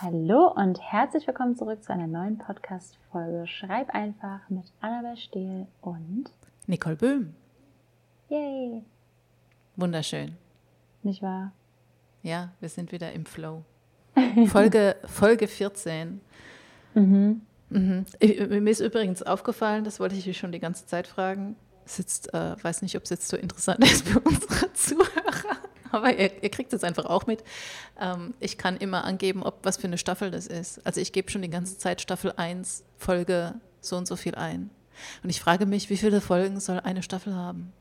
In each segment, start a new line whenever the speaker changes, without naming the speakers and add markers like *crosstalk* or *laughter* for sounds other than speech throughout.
Hallo und herzlich willkommen zurück zu einer neuen Podcast-Folge Schreib einfach mit Annabel Stehl und
Nicole Böhm.
Yay!
Wunderschön.
Nicht wahr?
Ja, wir sind wieder im Flow. *laughs* Folge, Folge 14.
Mhm.
Mhm. Ich, mir ist übrigens aufgefallen, das wollte ich dich schon die ganze Zeit fragen. Ist, äh, weiß nicht, ob es jetzt so interessant *laughs* ist für unsere Zuhörer, *laughs* aber ihr, ihr kriegt es einfach auch mit. Ähm, ich kann immer angeben, ob was für eine Staffel das ist. Also ich gebe schon die ganze Zeit Staffel 1, Folge so und so viel ein. Und ich frage mich, wie viele Folgen soll eine Staffel haben?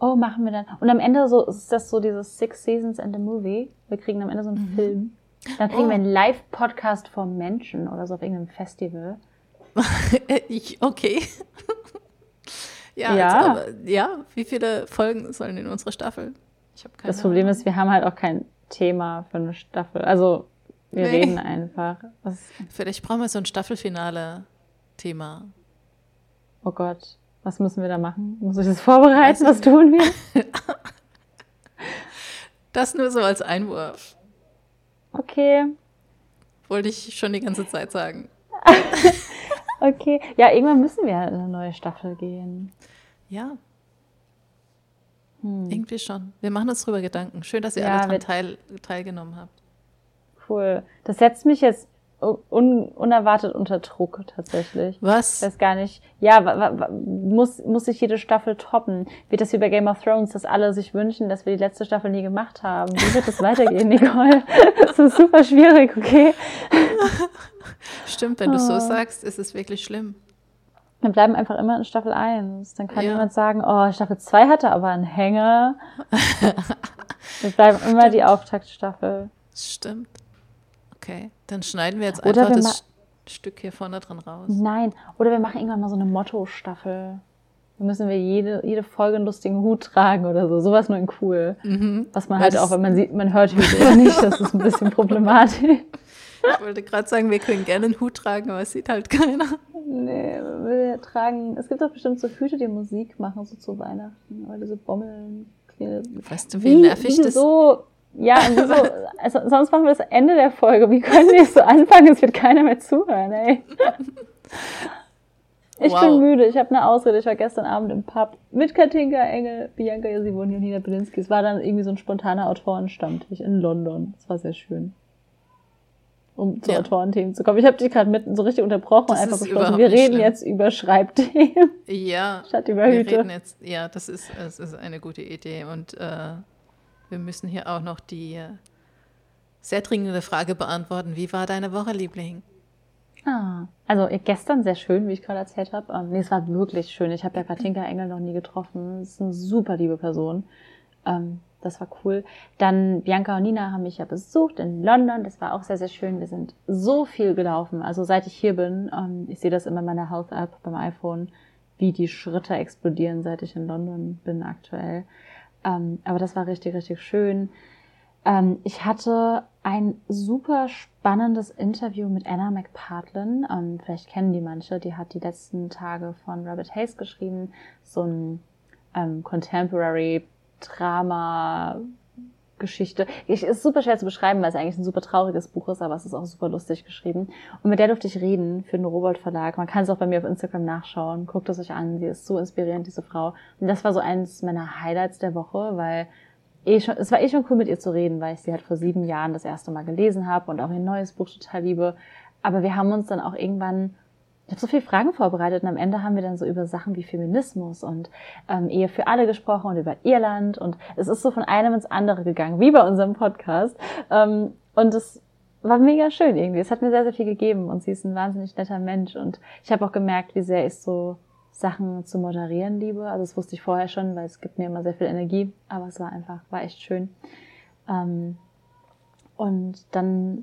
Oh, machen wir dann. Und am Ende so ist das so dieses Six Seasons and a Movie. Wir kriegen am Ende so einen Film. Dann kriegen
Oh.
wir einen Live-Podcast vom Menschen oder so auf irgendeinem Festival. *laughs*
ich, okay. *laughs* ja,
Ja.
Also, aber, ja, wie viele Folgen sollen in unserer Staffel? Ich habe keine
Das Problem
Ahnung.
ist, wir haben halt auch kein Thema für eine Staffel. Also wir
Nee.
reden einfach. *laughs*
Vielleicht brauchen wir so ein Staffelfinale-Thema.
oh Gott, was müssen wir da machen? Muss ich das vorbereiten? Was tun wir? *laughs*
Das nur so als Einwurf.
Okay,
Wollte ich schon die ganze Zeit sagen. *laughs*
okay. Ja, irgendwann müssen wir in eine neue Staffel gehen.
Ja,
Hm.
irgendwie schon. Wir machen uns drüber Gedanken. Schön, dass ihr
Ja,
alle daran teil, teilgenommen habt.
Cool. Das setzt mich jetzt un unerwartet unter Druck tatsächlich. Ich
Was?
weiß gar nicht. Ja, muss, muss sich jede Staffel toppen? Wird das wie bei Game of Thrones, dass alle sich wünschen, dass wir die letzte Staffel nie gemacht haben? Wie wird das *laughs* weitergehen, Nicole? Das ist super schwierig, okay? *laughs*
Stimmt, wenn du
Oh.
so sagst, ist es wirklich schlimm.
Wir bleiben einfach immer in Staffel 1. Dann kann
Ja.
jemand sagen, oh, Staffel 2 hatte aber einen Hänger. *laughs* Wir bleiben immer die Auftaktstaffel.
Stimmt. Okay, dann schneiden wir jetzt
Oder
einfach
wir
das Stück hier vorne dran raus.
Nein, oder wir machen irgendwann mal so eine Motto-Staffel. Da müssen wir jede, jede Folge einen lustigen Hut tragen oder so. Sowas nur in cool.
Mhm.
Was man halt
das-
auch, wenn man sieht, man hört Hüte nicht, das ist ein bisschen *laughs* problematisch.
Ich wollte gerade sagen, wir können gerne einen Hut tragen, aber es sieht halt keiner.
Nee, wir tragen, es gibt doch bestimmt so Hüte, die Musik machen, so zu Weihnachten. Oder diese Bommeln.
Weißt du, wie, nervig das
so, ja, *laughs* wieso, also, sonst machen wir das Ende der Folge. Wie können wir so anfangen? Es wird keiner mehr zuhören, ey. Ich
Wow.
bin müde, ich habe eine Ausrede. Ich war gestern Abend im Pub mit Katinka Engel, Bianca Jasivoni und Nina Belinsky. Es war dann irgendwie so ein spontaner Autorenstammtisch in London. Das war sehr schön. Um zu
Ja.
Autorenthemen zu kommen. Ich habe dich gerade mitten so richtig unterbrochen
Das
und einfach beschlossen, wir reden
schlimm.
jetzt über Schreibthemen
Ja, *laughs*
statt über
wir
Hüte.
reden jetzt. Ja, das ist, es ist eine gute Idee. Und äh, wir müssen hier auch noch die äh, sehr dringende Frage beantworten. Wie war deine Woche, Liebling?
Ah, also äh, gestern sehr schön, wie ich gerade erzählt habe. Ähm, nee, es war wirklich schön. Ich habe ja *clears throat* Katinka Engel noch nie getroffen. Das ist eine super liebe Person. Ähm, das war cool. Dann Bianca und Nina haben mich ja besucht in London. Das war auch sehr, sehr schön. Wir sind so viel gelaufen. Also seit ich hier bin, ähm, ich sehe das immer in meiner Health App beim iPhone, wie die Schritte explodieren, seit ich in London bin aktuell. Ähm, aber das war richtig, richtig schön. Ähm, ich hatte ein super spannendes Interview mit Anna McPartlin. Ähm, vielleicht kennen die manche. Die hat die letzten Tage von Robert Hayes geschrieben. So ein ähm, Contemporary Drama Geschichte. Ich, ist super schwer zu beschreiben, weil es eigentlich ein super trauriges Buch ist, aber es ist auch super lustig geschrieben. Und mit der durfte ich reden für den Robert Verlag. Man kann es auch bei mir auf Instagram nachschauen. Guckt es euch an. Sie ist so inspirierend, diese Frau. Und das war so eines meiner Highlights der Woche, weil eh schon, es war eh schon cool mit ihr zu reden, weil ich sie halt vor sieben Jahren das erste Mal gelesen habe und auch ihr neues Buch total liebe. Aber wir haben uns dann auch irgendwann, ich habe so viele Fragen vorbereitet und am Ende haben wir dann so über Sachen wie Feminismus und ähm, Ehe für alle gesprochen und über Irland und es ist so von einem ins andere gegangen, wie bei unserem Podcast. Ähm, und es war mega schön irgendwie. Es hat mir sehr, sehr viel gegeben und sie ist ein wahnsinnig netter Mensch und ich habe auch gemerkt, wie sehr ich so Sachen zu moderieren liebe. Also das wusste ich vorher schon, weil es gibt mir immer sehr viel Energie, aber es war einfach, war echt schön. Ähm, und dann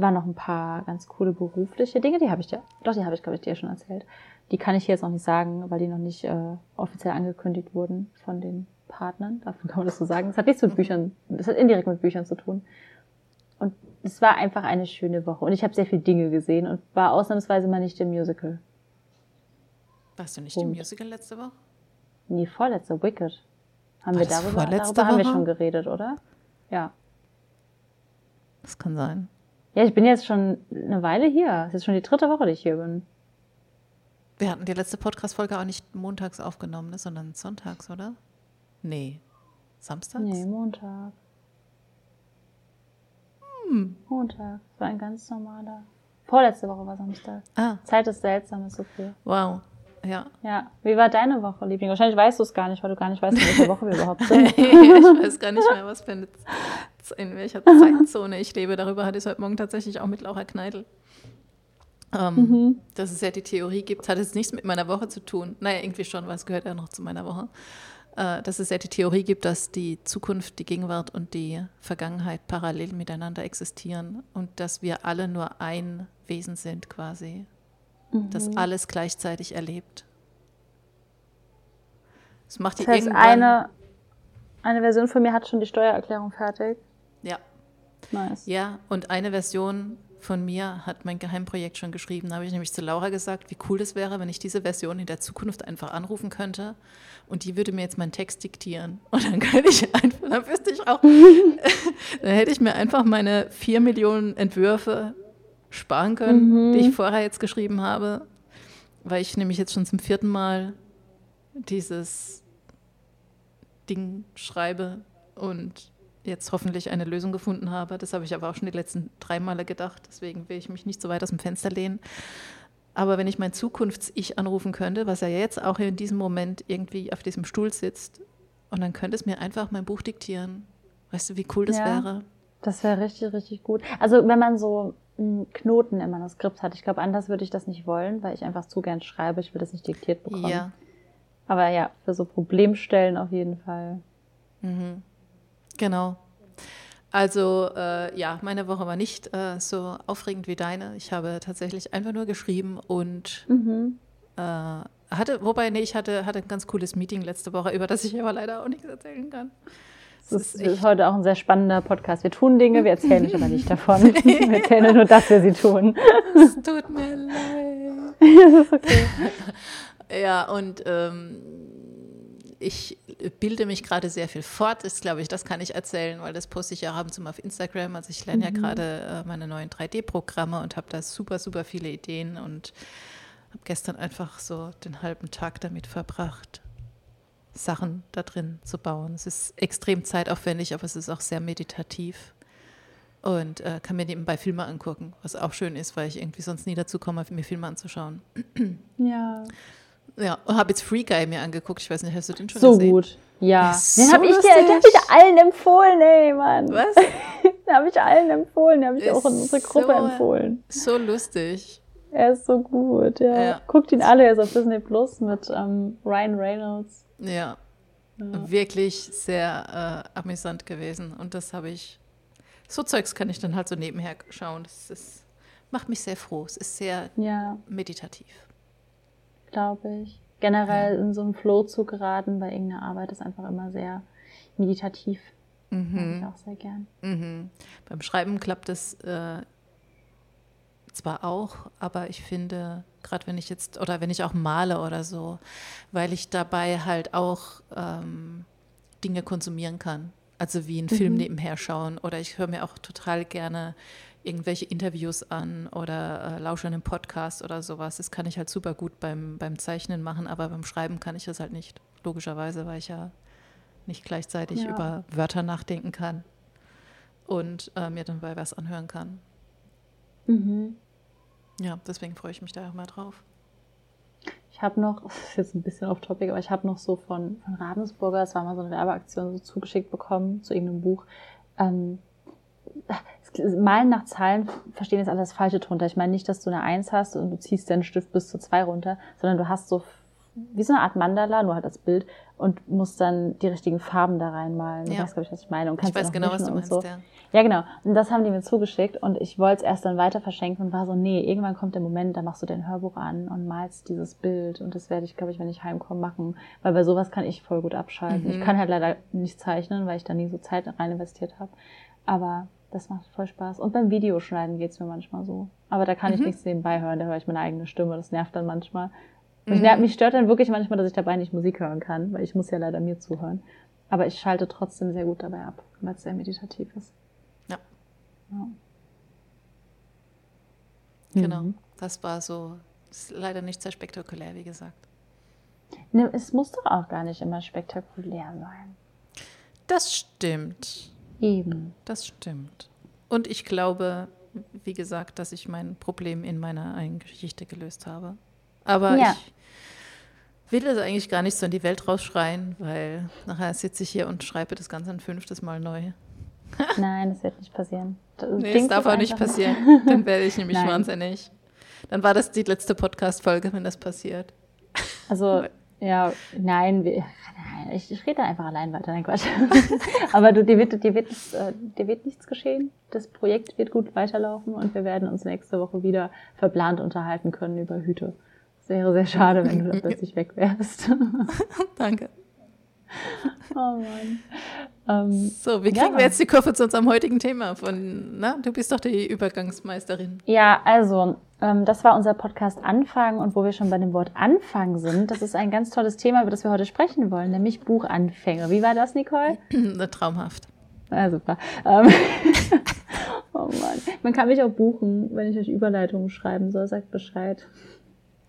waren noch ein paar ganz coole berufliche Dinge, die habe ich dir, doch, die habe ich, glaube ich, dir schon erzählt. Die kann ich hier jetzt noch nicht sagen, weil die noch nicht äh, offiziell angekündigt wurden von den Partnern. Davon kann man das so sagen. Es hat nichts mit Büchern, es hat indirekt mit Büchern zu tun. Und es war einfach eine schöne Woche. Und ich habe sehr viele Dinge gesehen und war ausnahmsweise mal nicht im Musical.
Warst du nicht im
Punkt.
Musical letzte Woche?
Nee, vorletzte, Wicked. Haben
War
wir darüber, darüber haben wir
Woche?
schon geredet, oder? Ja.
Das kann sein.
Ja, ich bin jetzt schon eine Weile hier. Es ist schon die dritte Woche, die ich hier bin.
Wir hatten die letzte Podcast-Folge auch nicht montags aufgenommen, ne, sondern sonntags, oder? Nee. Samstags?
Nee, Montag.
Hm.
Montag. Das war ein ganz normaler. Vorletzte Woche war Samstag.
Ah,
Zeit ist seltsam, ist so viel.
wow. Ja.
Ja. Wie war deine Woche, Liebling? Wahrscheinlich weißt du es gar nicht, weil du gar nicht weißt, in welcher *laughs* Woche wir überhaupt sind. *laughs*
ich weiß gar nicht mehr, was für eine, *laughs* in welcher Zeitzone ich lebe. Darüber hatte ich heute Morgen tatsächlich auch mit Laura Kneidl. Ähm,
Mhm.
Dass es ja die Theorie gibt, hat jetzt nichts mit meiner Woche zu tun. Naja, irgendwie schon, weil es gehört ja noch zu meiner Woche. Äh, dass es ja die Theorie gibt, dass die Zukunft, die Gegenwart und die Vergangenheit parallel miteinander existieren und dass wir alle nur ein Wesen sind quasi, das
Mhm.
alles gleichzeitig erlebt. Das macht die
Das heißt,
irgendwann.
eine, eine Version von mir hat schon die Steuererklärung fertig.
Ja,
Nice.
Ja, und eine Version von mir hat mein Geheimprojekt schon geschrieben. Da habe ich nämlich zu Laura gesagt, wie cool das wäre, wenn ich diese Version in der Zukunft einfach anrufen könnte und die würde mir jetzt meinen Text diktieren. *laughs* Und dann könnte ich einfach, dann wüsste ich auch, *laughs* dann hätte ich mir einfach meine vier Millionen Entwürfe sparen können, die ich vorher jetzt geschrieben habe, weil ich nämlich jetzt schon zum vierten Mal dieses Ding schreibe und jetzt hoffentlich eine Lösung gefunden habe. Das habe ich aber auch schon die letzten drei Male gedacht. Deswegen will ich mich nicht so weit aus dem Fenster lehnen. Aber wenn ich mein Zukunfts-Ich anrufen könnte, was ja jetzt auch in diesem Moment irgendwie auf diesem Stuhl sitzt, und dann könnte es mir einfach mein Buch diktieren. Weißt du, wie cool das
Ja.
wäre?
Das wäre richtig, richtig gut. Also wenn man so einen Knoten im Manuskript hat, ich glaube, anders würde ich das nicht wollen, weil ich einfach zu gern schreibe. Ich will das nicht diktiert bekommen.
Ja.
Aber ja, für so Problemstellen auf jeden Fall.
Mhm. Genau. Also äh, ja, meine Woche war nicht äh, so aufregend wie deine. Ich habe tatsächlich einfach nur geschrieben und
Mhm.
äh, hatte, wobei, nee, ich hatte, hatte ein ganz cooles Meeting letzte Woche, über das ich aber leider auch nichts erzählen kann.
Das ist,
ist
heute auch ein sehr spannender Podcast. Wir tun Dinge, wir erzählen euch aber nicht *laughs* davon. Wir erzählen nur, dass wir sie tun.
Es tut mir leid. *laughs*
ist okay.
Ja, und ähm, ich bilde mich gerade sehr viel fort, ist, glaube ich, das kann ich erzählen, weil das poste ich ja abends immer auf Instagram. Also ich lerne ja gerade äh, meine neuen 3D-Programme und habe da super, super viele Ideen und habe gestern einfach so den halben Tag damit verbracht, Sachen da drin zu bauen. Es ist extrem zeitaufwendig, aber es ist auch sehr meditativ. Und äh, kann mir nebenbei Filme angucken, was auch schön ist, weil ich irgendwie sonst nie dazu komme, mir Filme anzuschauen.
Ja.
Ja, und habe jetzt Free Guy mir angeguckt. Ich weiß nicht, hast du den schon
So
gesehen?
gut. Ja.
Ist
Den
so
habe ich, dir- den hab ich allen empfohlen, ey, Mann.
Was? *laughs*
Den habe ich allen empfohlen. Den habe ich
Ist
auch in unsere Gruppe
so-
empfohlen.
So lustig.
Er ist so gut, ja.
Ja.
Guckt ihn alle, er ist auf Disney Plus mit ähm, Ryan Reynolds.
Ja,
Ja.
wirklich sehr äh, amüsant gewesen. Und das habe ich. So Zeugs kann ich dann halt so nebenher schauen. Das ist, macht mich sehr froh. Es ist sehr
Ja,
meditativ.
Glaube ich. Generell in so einen Flow zu geraten bei irgendeiner Arbeit ist einfach immer sehr meditativ. Mag ich
Mhm.
auch sehr gern.
Mhm. Beim Schreiben klappt es äh, zwar auch, aber ich finde, gerade wenn ich jetzt, oder wenn ich auch male oder so, weil ich dabei halt auch ähm, Dinge konsumieren kann. Also wie einen Film nebenher schauen oder ich höre mir auch total gerne irgendwelche Interviews an oder äh, lausche einen Podcast oder sowas. Das kann ich halt super gut beim, beim Zeichnen machen, aber beim Schreiben kann ich das halt nicht. Logischerweise, weil ich ja nicht gleichzeitig
Ja.
über Wörter nachdenken kann und äh, mir dann bei was anhören kann.
Mhm.
Ja, deswegen freue ich mich da auch mal drauf.
Ich habe noch, *laughs* das ist jetzt ein bisschen off topic, aber ich habe noch so von, von Ravensburger, es war mal so eine Werbeaktion, so zugeschickt bekommen zu irgendeinem Buch. Ähm, Malen nach Zahlen verstehen jetzt alles Falsche drunter. Ich meine nicht, dass du eine Eins hast und du ziehst deinen Stift bis zu zwei runter, sondern du hast so wie so eine Art Mandala, nur halt als Bild und musst dann die richtigen Farben da reinmalen. Du
Ja.
weißt, glaube ich, was ich meine. Und
Ich
kannst
weiß
auch
genau, was du meinst,
so.
ja.
Ja, genau. Und das haben die mir zugeschickt und ich wollte es erst dann weiter verschenken und war so, nee, irgendwann kommt der Moment, da machst du dein Hörbuch an und malst dieses Bild und das werde ich, glaube ich, wenn ich heimkomme, machen, weil bei sowas kann ich voll gut abschalten.
Mhm.
Ich kann halt leider nicht zeichnen, weil ich da nie so Zeit rein investiert habe, aber das macht voll Spaß. Und beim Videoschneiden geht's mir manchmal so. Aber da kann ich
Mhm.
nichts nebenbei hören, da höre ich meine eigene Stimme, das nervt dann manchmal.
Mhm.
ich, mich stört dann wirklich manchmal, dass ich dabei nicht Musik hören kann, weil ich muss ja leider mir zuhören. Aber ich schalte trotzdem sehr gut dabei ab, weil es sehr meditativ ist.
Ja.
Ja.
Genau, das war so, ist leider nicht sehr spektakulär, wie gesagt.
Ne, es muss doch auch gar nicht immer spektakulär sein.
Das stimmt.
Eben.
Das stimmt. Und ich glaube, wie gesagt, dass ich mein Problem in meiner eigenen Geschichte gelöst habe. Aber
Ja.
ich will das eigentlich gar nicht so in die Welt rausschreien, weil nachher sitze ich hier und schreibe das Ganze ein fünftes Mal neu. *laughs*
Nein, das wird nicht passieren. Das
Nee, das darf auch nicht passieren. Dann werde ich nämlich *laughs*
Nein.
wahnsinnig. Dann war das die letzte Podcast-Folge, wenn das passiert.
Also, *laughs* ja, nein, nein ich, ich rede da einfach allein weiter, nein, Quatsch. *laughs* Aber du, dir, wird, dir, wird, äh, dir wird nichts geschehen. Das Projekt wird gut weiterlaufen und wir werden uns nächste Woche wieder verplant unterhalten können über Hüte. Es wäre sehr schade, wenn du plötzlich weg wärst. *laughs*
Danke. *laughs*
oh Mann. Ähm,
So, wie kriegen
Ja.
wir jetzt die Kurve zu unserem heutigen Thema? Von, na, du bist doch die Übergangsmeisterin.
Ja, also, ähm, das war unser Podcast Anfang und wo wir schon bei dem Wort Anfang sind, das ist ein ganz tolles Thema, über das wir heute sprechen wollen, nämlich Buchanfänge. Wie war das, Nicole?
Traumhaft.
Ja, super. Ähm, *laughs* oh Mann. Man kann mich auch buchen, wenn ich euch Überleitungen schreiben soll, sagt Bescheid.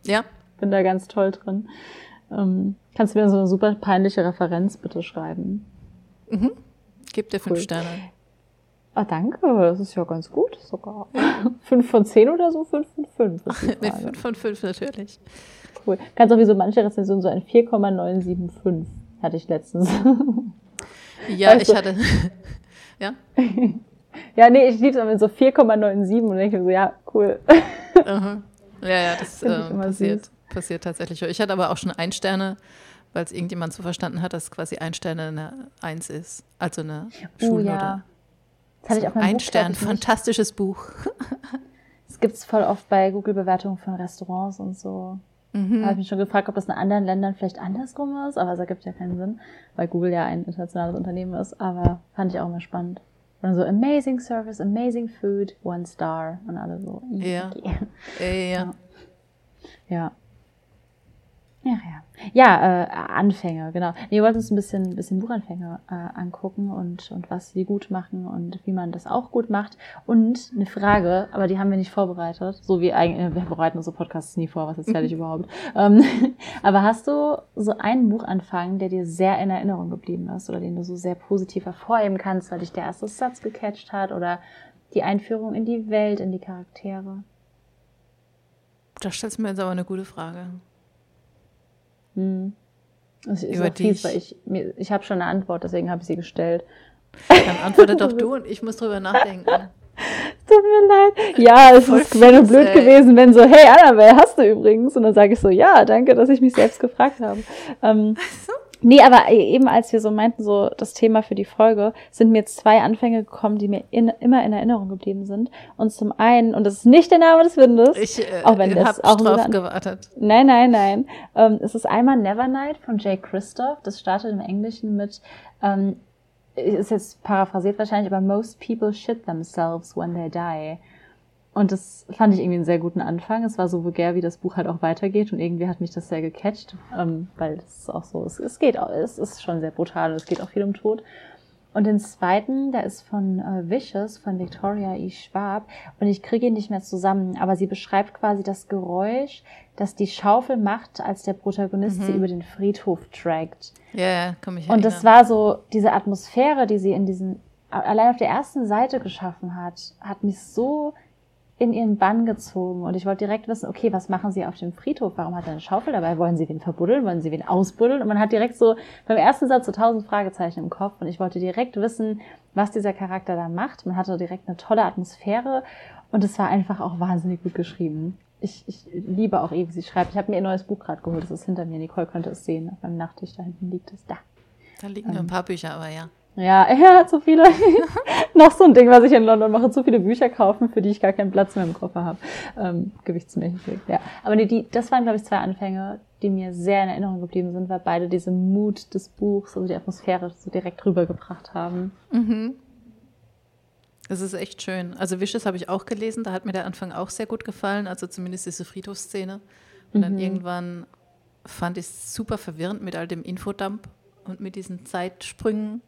Ja,
Bin da ganz toll drin. Ähm, kannst du mir so eine super peinliche Referenz bitte schreiben?
gib dir fünf
Cool.
Sterne.
Ah, danke. Das ist ja ganz gut sogar. *laughs* Fünf von zehn oder so? Fünf von fünf
Nee, fünf von fünf natürlich.
Cool. Kannst sowieso manche Rezensionen so ein 4,975 hatte ich letztens.
Ja,
Also-
ich hatte. *laughs* ja,
ja, nee, ich lieb's aber mit so 4,97 und denke so, ja, cool.
aha. ja, ja, das *laughs* äh,
immer
passiert,
süß.
Passiert tatsächlich. Ich hatte aber auch schon ein Sterne, weil es irgendjemand so verstanden hat, dass quasi ein Sterne eine Eins ist. Also eine
Oh
Schulnote.
ja. Das hatte ich
So,
meinem
ein
Buch,
Stern, fantastisches Buch.
Das gibt's voll oft bei Google-Bewertungen von Restaurants und so.
Mhm.
Da habe ich mich schon gefragt, ob das in anderen Ländern vielleicht andersrum ist, aber es ergibt ja keinen Sinn, weil Google ja ein internationales Unternehmen ist. Aber fand ich auch immer spannend. Und so amazing service, amazing food, one star und alle so.
Ja.
okay.
Äh, ja.
Ja. Ja, ja. Ja, äh, Anfänge, genau. Nee, wir wollten uns ein bisschen, bisschen Buchanfänge äh, angucken und, und was sie gut machen und wie man das auch gut macht. Und eine Frage, aber die haben wir nicht vorbereitet. So wie eigentlich, wir bereiten unsere Podcasts nie vor, was erzähle *laughs* ich überhaupt. Ähm, *laughs* aber hast du so einen Buchanfang, der dir sehr in Erinnerung geblieben ist oder den du so sehr positiv hervorheben kannst, weil dich der erste Satz gecatcht hat oder die Einführung in die Welt, in die Charaktere?
Da stellst du mir jetzt aber eine gute Frage.
Hm. Das ist
Über
fies, weil ich, mir, ich habe schon eine Antwort, deswegen habe ich sie gestellt.
Dann antworte doch du und ich muss drüber nachdenken. *laughs*
Tut mir leid. Ja, es
Voll
ist, wäre
fies,
blöd
ey.
gewesen, wenn so, hey Annabelle, hast du übrigens? Und dann sage ich so, ja, danke, dass ich mich selbst gefragt habe. Ähm, nee, aber eben als wir so meinten, so das Thema für die Folge, sind mir zwei Anfänge gekommen, die mir in, immer in Erinnerung geblieben sind. Und zum einen, und das ist nicht der Name des Windes,
Ich äh,
auch wenn das auch
drauf
An-
gewartet.
Nein, nein, nein. Ähm, es ist einmal Nevernight von Jay Christoph. Das startet im Englischen mit, ähm, ist jetzt paraphrasiert wahrscheinlich, aber most people shit themselves when they die. Und das fand ich irgendwie einen sehr guten Anfang. Es war so vulgär, wie das Buch halt auch weitergeht und irgendwie hat mich das sehr gecatcht, ähm, weil es auch so, es, es geht, auch- es ist schon sehr brutal und es geht auch viel um Tod. Und den zweiten, der ist von äh, Vicious, von Victoria E. Schwab. Und ich kriege ihn nicht mehr zusammen, aber sie beschreibt quasi das Geräusch, das die Schaufel macht, als der Protagonist sie über den Friedhof tragt.
Ja, ja, komm ich
Und das war so, diese Atmosphäre, die sie in diesen, allein auf der ersten Seite geschaffen hat, hat mich so in ihren Bann gezogen. Und ich wollte direkt wissen, okay, was machen sie auf dem Friedhof? Warum hat er eine Schaufel dabei? Wollen sie wen verbuddeln? Wollen sie wen ausbuddeln? Und man hat direkt so beim ersten Satz so tausend Fragezeichen im Kopf. Und ich wollte direkt wissen, was dieser Charakter da macht. Man hatte direkt eine tolle Atmosphäre. Und es war einfach auch wahnsinnig gut geschrieben. Ich, ich liebe auch wie sie schreibt. Ich habe mir ihr neues Buch gerade geholt. Das ist hinter mir. Nicole könnte es sehen. Auf meinem Nachttisch da hinten liegt es. Da.
Da liegen nur ein paar Bücher, aber ja.
Ja, *laughs* er hat so viele. *laughs* Noch so ein Ding, was ich in London mache, zu viele Bücher kaufen, für die ich gar keinen Platz mehr im Koffer habe. Ähm, gewichtsmäßig, ja. Aber nee, die, das waren, glaube ich, zwei Anfänge, die mir sehr in Erinnerung geblieben sind, weil beide diese Mut des Buchs, also die Atmosphäre so direkt rübergebracht haben.
Das ist echt schön. Also Wishes habe ich auch gelesen, da hat mir der Anfang auch sehr gut gefallen, also zumindest diese Friedhofsszene. Und dann irgendwann fand ich es super verwirrend mit all dem Infodump und mit diesen Zeitsprüngen.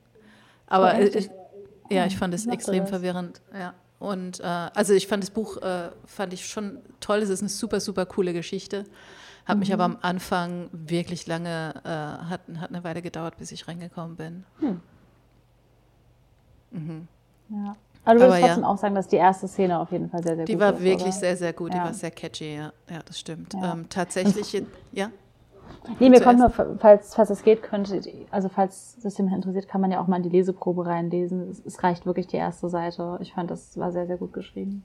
Aber ich, ja, ich fand es extrem
das.
verwirrend, ja. Und äh, also ich fand das Buch äh, fand ich schon toll. Es ist eine super, super coole Geschichte. Hat mhm. mich aber am Anfang wirklich lange, äh, hat, hat eine Weile gedauert, bis ich reingekommen bin. Hm.
Mhm. Ja. Aber du würdest trotzdem ja. auch sagen, dass die erste Szene auf jeden Fall sehr, sehr
die
gut
ist. Die war wirklich oder? sehr, sehr gut. Ja. Die war sehr catchy, ja. Ja, das stimmt. Ja. Ähm, tatsächlich, ja.
Nee, mir kommt nur, falls, falls es geht, könnte, also falls das jemand interessiert, kann man ja auch mal in die Leseprobe reinlesen. Es, es reicht wirklich die erste Seite. Ich fand, das war sehr, sehr gut geschrieben.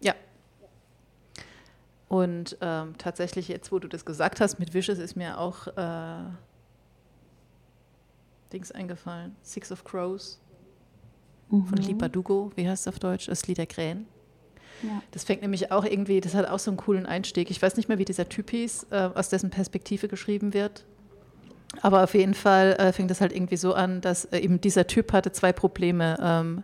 Ja. Und ähm, tatsächlich, jetzt, wo du das gesagt hast, mit Wishes ist mir auch äh, Dings eingefallen. Six of Crows mhm. von Lipa Dugo, wie heißt es auf Deutsch? Das Lied der Krähen. Ja. Das fängt nämlich auch irgendwie, das hat auch so einen coolen Einstieg. Ich weiß nicht mehr, wie dieser Typ hieß, äh, aus dessen Perspektive geschrieben wird. Aber auf jeden Fall äh, fängt das halt irgendwie so an, dass äh, eben dieser Typ hatte zwei Probleme. Ähm,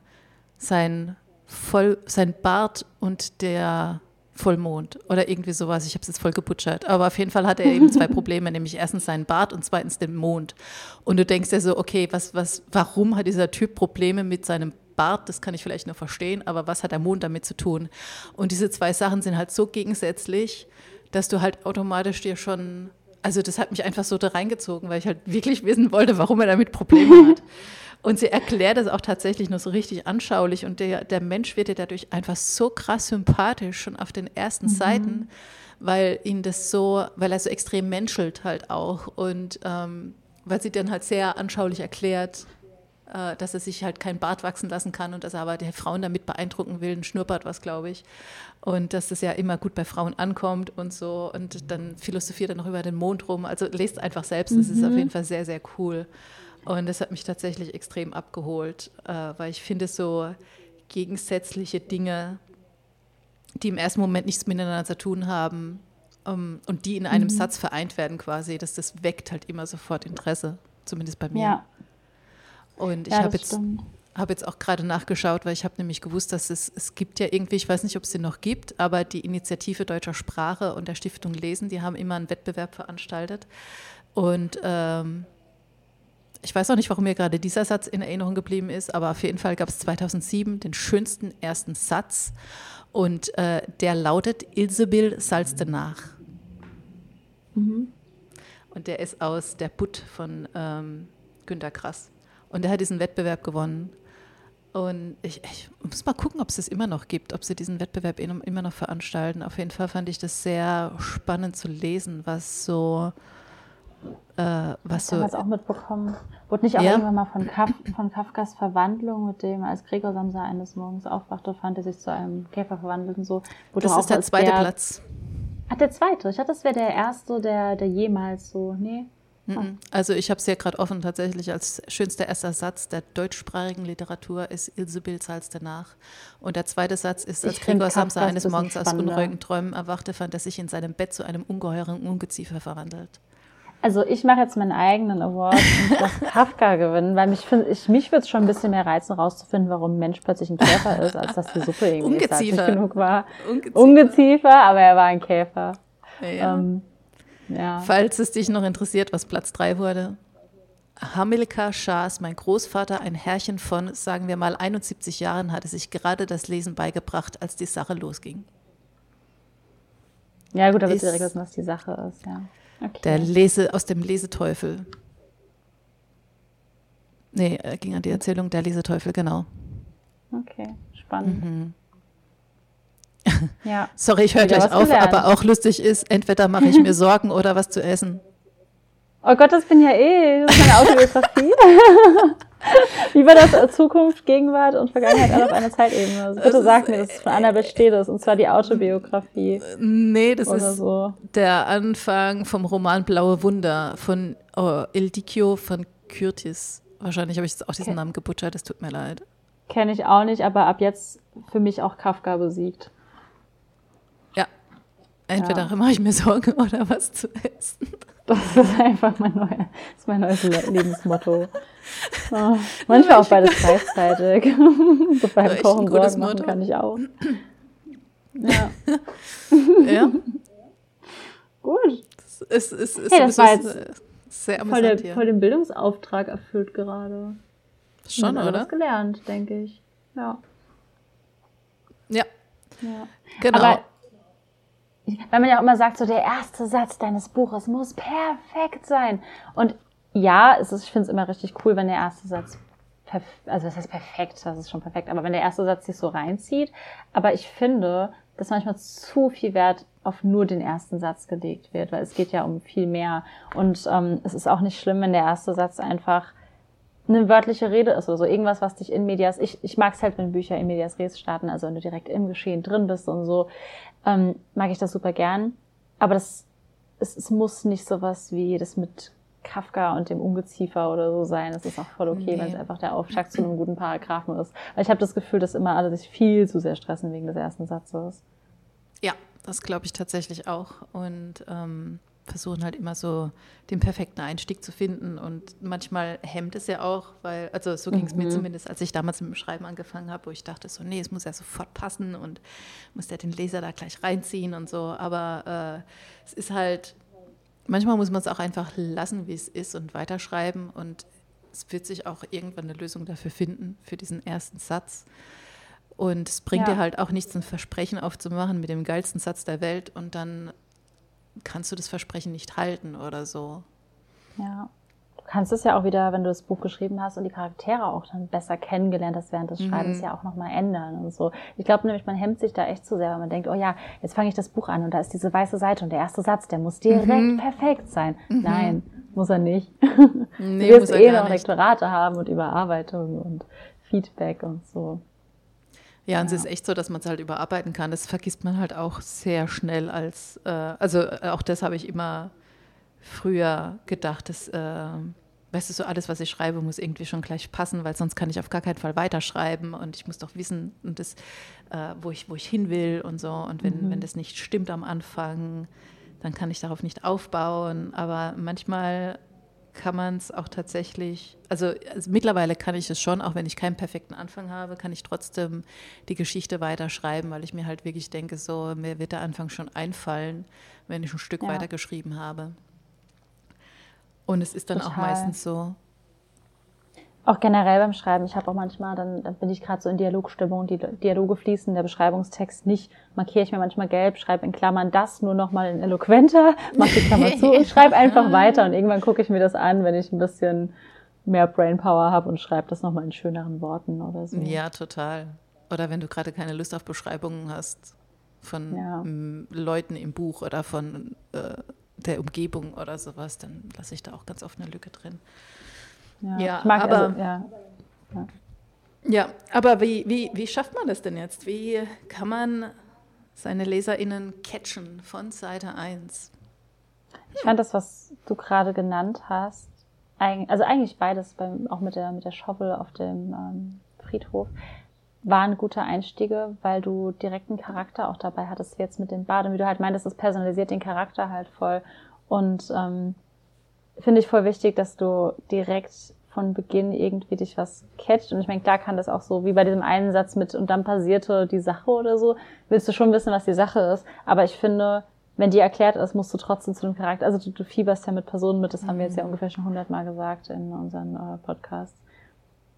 sein, Voll, sein Bart und der Vollmond oder irgendwie sowas. Ich habe es jetzt voll gebutschert. Aber auf jeden Fall hatte er eben zwei *laughs* Probleme, nämlich erstens seinen Bart und zweitens den Mond. Und du denkst ja so, okay, was, was, warum hat dieser Typ Probleme mit seinem Bart, das kann ich vielleicht nur verstehen, aber was hat der Mond damit zu tun? Und diese zwei Sachen sind halt so gegensätzlich, dass du halt automatisch dir schon, also das hat mich einfach so da reingezogen, weil ich halt wirklich wissen wollte, warum er damit Probleme *laughs* hat. Und sie erklärt es auch tatsächlich nur so richtig anschaulich und der, der Mensch wird dir dadurch einfach so krass sympathisch schon auf den ersten mhm. Seiten, weil ihn das so, weil er so extrem menschelt halt auch und ähm, weil sie dann halt sehr anschaulich erklärt, dass er sich halt kein Bart wachsen lassen kann und dass er aber die Frauen damit beeindrucken will, ein Schnurrbart was, glaube ich. Und dass das ja immer gut bei Frauen ankommt und so. Und dann philosophiert er noch über den Mond rum. Also lest einfach selbst, das mhm. ist auf mhm. jeden Fall sehr, sehr cool. Und das hat mich tatsächlich extrem abgeholt, äh, weil ich finde so gegensätzliche Dinge, die im ersten Moment nichts miteinander zu tun haben ähm, und die in einem mhm. Satz vereint werden quasi, dass das weckt halt immer sofort Interesse, zumindest bei mir. Ja, und ich ja, habe jetzt, hab jetzt auch gerade nachgeschaut, weil ich habe nämlich gewusst, dass es, es gibt ja irgendwie, ich weiß nicht, ob es den noch gibt, aber die Initiative Deutscher Sprache und der Stiftung Lesen, die haben immer einen Wettbewerb veranstaltet. Und ähm, ich weiß auch nicht, warum mir gerade dieser Satz in Erinnerung geblieben ist, aber auf jeden Fall gab es 2007 den schönsten ersten Satz und äh, der lautet Ilsebill salzte nach. Mhm. Und der ist aus Der Butt von ähm, Günter Krass. Und er hat diesen Wettbewerb gewonnen. Und ich, ich, muss mal gucken, ob es das immer noch gibt, ob sie diesen Wettbewerb immer noch veranstalten. Auf jeden Fall fand ich das sehr spannend zu lesen, was so. Äh, was
so. Ich auch mitbekommen. Wurde nicht auch ja? irgendwann mal von, Kaf von Kafkas Verwandlung, mit dem, als Gregor Samsa eines Morgens aufwachte, fand er sich zu einem Käfer verwandelt und so.
Das ist der zweite der, Platz.
Ach, der zweite. Ich dachte, das wäre der erste, der, der jemals so. Nee.
Mhm. Also ich habe es ja gerade offen tatsächlich als schönster erster Satz der deutschsprachigen Literatur ist Ilsebill zahlt danach. Und der zweite Satz ist, als Gregor Samsa eines Morgens aus unruhigen Träumen erwachte, fand er sich in seinem Bett zu einem ungeheuren Ungeziefer verwandelt.
Also ich mache jetzt meinen eigenen Award und *laughs* lasse Kafka gewinnen, weil mich, ich, mich würde es schon ein bisschen mehr reizen, rauszufinden, warum ein Mensch plötzlich ein Käfer ist, als dass die Suppe irgendwie
Ungeziefer.
genug war. Ungeziefer. Ungeziefer, aber er war ein Käfer.
Ja. Ähm, ja. Falls es dich noch interessiert, was Platz 3 wurde. Hamilkar Schahs, mein Großvater, ein Herrchen von, sagen wir mal, 71 Jahren, hatte sich gerade das Lesen beigebracht, als die Sache losging.
Ja, gut, da wird direkt wissen, was die Sache ist, ja.
Okay. Der Lese, aus dem Leseteufel. Nee, äh, ging an die Erzählung der Leseteufel, genau.
Okay, spannend. Mhm.
Ja. *laughs* Sorry, ich höre gleich auf, gelernt. aber auch lustig ist, entweder mache ich mir *laughs* Sorgen oder was zu essen.
Oh Gott, das bin ja eh, das ist meine Autobiografie. *laughs* Wie war das? Zukunft, Gegenwart und Vergangenheit alle auf einer Zeitebene. Also bitte sag mir, dass es von Annabel steht ist, und zwar die Autobiografie.
Nee, das ist so. der Anfang vom Roman Blaue Wunder von oh, Ildikio von Kürtis. Wahrscheinlich habe ich jetzt auch diesen okay. Namen gebutschert, es tut mir leid.
Kenne ich auch nicht, aber ab jetzt für mich auch Kafka besiegt.
Entweder ja. mache ich mir Sorgen *laughs* oder was zu essen.
Das ist einfach mein, neues, das ist mein neues Lebensmotto. *laughs* Oh, manchmal auch beides gleichzeitig. *laughs* so beim Kochen Sorgen machen kann ich auch. Ja.
ja.
Gut.
Es ist, ist, ist
hey, das war jetzt sehr voll, der, voll den Bildungsauftrag erfüllt gerade.
Schon, oder?
was gelernt, denke ich. Ja.
Ja.
ja. Genau. Aber weil man ja auch immer sagt, so der erste Satz deines Buches muss perfekt sein. Und ja, es ist, ich finde es immer richtig cool, wenn der erste Satz also das heißt perfekt, das ist schon perfekt, aber wenn der erste Satz sich so reinzieht, aber ich finde, dass manchmal zu viel Wert auf nur den ersten Satz gelegt wird, weil es geht ja um viel mehr. Und ähm, es ist auch nicht schlimm, wenn der erste Satz einfach eine wörtliche Rede ist oder so, irgendwas, was dich in Medias, ich, ich mag es halt, wenn Bücher in Medias Res starten, also wenn du direkt im Geschehen drin bist und so, ähm, mag ich das super gern. Aber das, es, es muss nicht sowas wie das mit Kafka und dem Ungeziefer oder so sein. Das ist auch voll okay, nee. wenn es einfach der Auftakt zu einem guten Paragraphen ist. Weil ich habe das Gefühl, dass immer alle sich viel zu sehr stressen wegen des ersten Satzes.
Ja, das glaube ich tatsächlich auch. Und ähm, versuchen halt immer so den perfekten Einstieg zu finden. Und manchmal hemmt es ja auch, weil, also so ging es mhm. mir zumindest, als ich damals mit dem Schreiben angefangen habe, wo ich dachte so, nee, es muss ja sofort passen und muss ja den Leser da gleich reinziehen und so. Aber äh, es ist halt manchmal muss man es auch einfach lassen, wie es ist und weiterschreiben und es wird sich auch irgendwann eine Lösung dafür finden, für diesen ersten Satz. Und es bringt ja. dir halt auch nichts, ein Versprechen aufzumachen mit dem geilsten Satz der Welt und dann kannst du das Versprechen nicht halten oder so.
Ja kannst es ja auch wieder, wenn du das Buch geschrieben hast und die Charaktere auch dann besser kennengelernt hast während des Schreibens, mhm. ja auch nochmal ändern und so. Ich glaube nämlich, man hemmt sich da echt zu sehr, weil man denkt, oh ja, jetzt fange ich das Buch an und da ist diese weiße Seite und der erste Satz, der muss direkt mhm. perfekt sein. Mhm. Nein, muss er nicht. *laughs* Nee, du wirst eh noch Lektorate haben und Überarbeitung und Feedback und so.
Ja, und es ist echt so, dass man es halt überarbeiten kann. Das vergisst man halt auch sehr schnell als, äh, also äh, auch das habe ich immer früher gedacht, dass, äh, weißt du, so alles, was ich schreibe, muss irgendwie schon gleich passen, weil sonst kann ich auf gar keinen Fall weiterschreiben und ich muss doch wissen, und das, äh, wo, ich, wo ich hin will und so. Und wenn, mhm. wenn das nicht stimmt am Anfang, dann kann ich darauf nicht aufbauen. Aber manchmal kann man es auch tatsächlich, also, also, mittlerweile kann ich es schon, auch wenn ich keinen perfekten Anfang habe, kann ich trotzdem die Geschichte weiterschreiben, weil ich mir halt wirklich denke, so, mir wird der Anfang schon einfallen, wenn ich ein Stück ja. weiter geschrieben habe. Und es ist dann Total. auch meistens so.
Auch generell beim Schreiben. Ich habe auch manchmal, dann, dann bin ich gerade so in Dialogstimmung, die Dialoge fließen, der Beschreibungstext nicht, markiere ich mir manchmal gelb, schreibe in Klammern das nur nochmal in eloquenter, mache die Klammer zu und schreibe einfach weiter. Und irgendwann gucke ich mir das an, wenn ich ein bisschen mehr Brainpower habe und schreibe das nochmal in schöneren Worten oder so.
Ja, total. Oder wenn du gerade keine Lust auf Beschreibungen hast von ja. Leuten im Buch oder von äh, der Umgebung oder sowas, dann lasse ich da auch ganz oft eine Lücke drin.
Ja, ja mag, aber, also, ja.
ja. ja. aber wie, wie, wie schafft man das denn jetzt? Wie kann man seine LeserInnen catchen von Seite 1?
Ich fand das, was du gerade genannt hast, also eigentlich beides, beim, auch mit der, mit der Shovel auf dem ähm, Friedhof, waren gute Einstiege, weil du direkten Charakter auch dabei hattest, jetzt mit dem Bad. Und wie du halt meintest, das personalisiert den Charakter halt voll. Und ähm, finde ich voll wichtig, dass du direkt von Beginn irgendwie dich was catcht. Und ich meine, klar kann das auch so, wie bei diesem einen Satz mit, und dann passierte die Sache oder so, willst du schon wissen, was die Sache ist. Aber ich finde, wenn die erklärt ist, musst du trotzdem zu dem Charakter, also du, du fieberst ja mit Personen mit, das mhm. haben wir jetzt ja mhm. ungefähr schon hundertmal gesagt in unseren äh, Podcasts.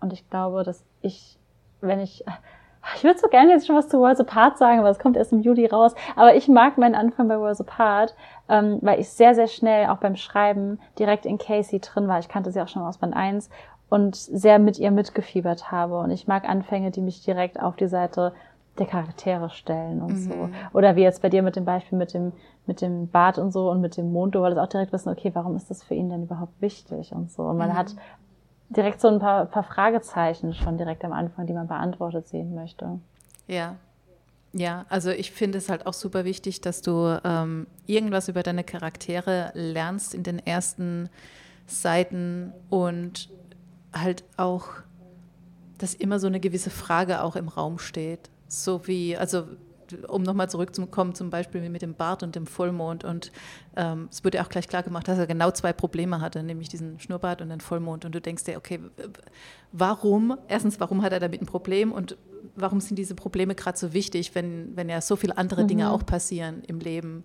Und ich glaube, dass ich wenn ich, ich würde so gerne jetzt schon was zu Worlds Apart sagen, aber es kommt erst im Juli raus. Aber ich mag meinen Anfang bei Worlds Apart, ähm, weil ich sehr, sehr schnell auch beim Schreiben direkt in Casey drin war. Ich kannte sie auch schon aus Band 1 und sehr mit ihr mitgefiebert habe. Und ich mag Anfänge, die mich direkt auf die Seite der Charaktere stellen und mhm. so. Oder wie jetzt bei dir mit dem Beispiel mit dem, mit dem Bart und so und mit dem Mond, du wolltest auch direkt wissen, okay, warum ist das für ihn denn überhaupt wichtig und so. Und man mhm. hat direkt so ein paar, paar Fragezeichen schon direkt am Anfang, die man beantwortet sehen möchte.
Ja, ja, also ich finde es halt auch super wichtig, dass du ähm, irgendwas über deine Charaktere lernst in den ersten Seiten und halt auch, dass immer so eine gewisse Frage auch im Raum steht. So wie, also um nochmal zurückzukommen, zum Beispiel mit dem Bart und dem Vollmond. Und ähm, es wurde auch gleich klar gemacht, dass er genau zwei Probleme hatte, nämlich diesen Schnurrbart und den Vollmond. Und du denkst dir, okay, warum? Erstens, warum hat er damit ein Problem? Und warum sind diese Probleme gerade so wichtig, wenn, wenn ja so viele andere Dinge mhm. auch passieren im Leben?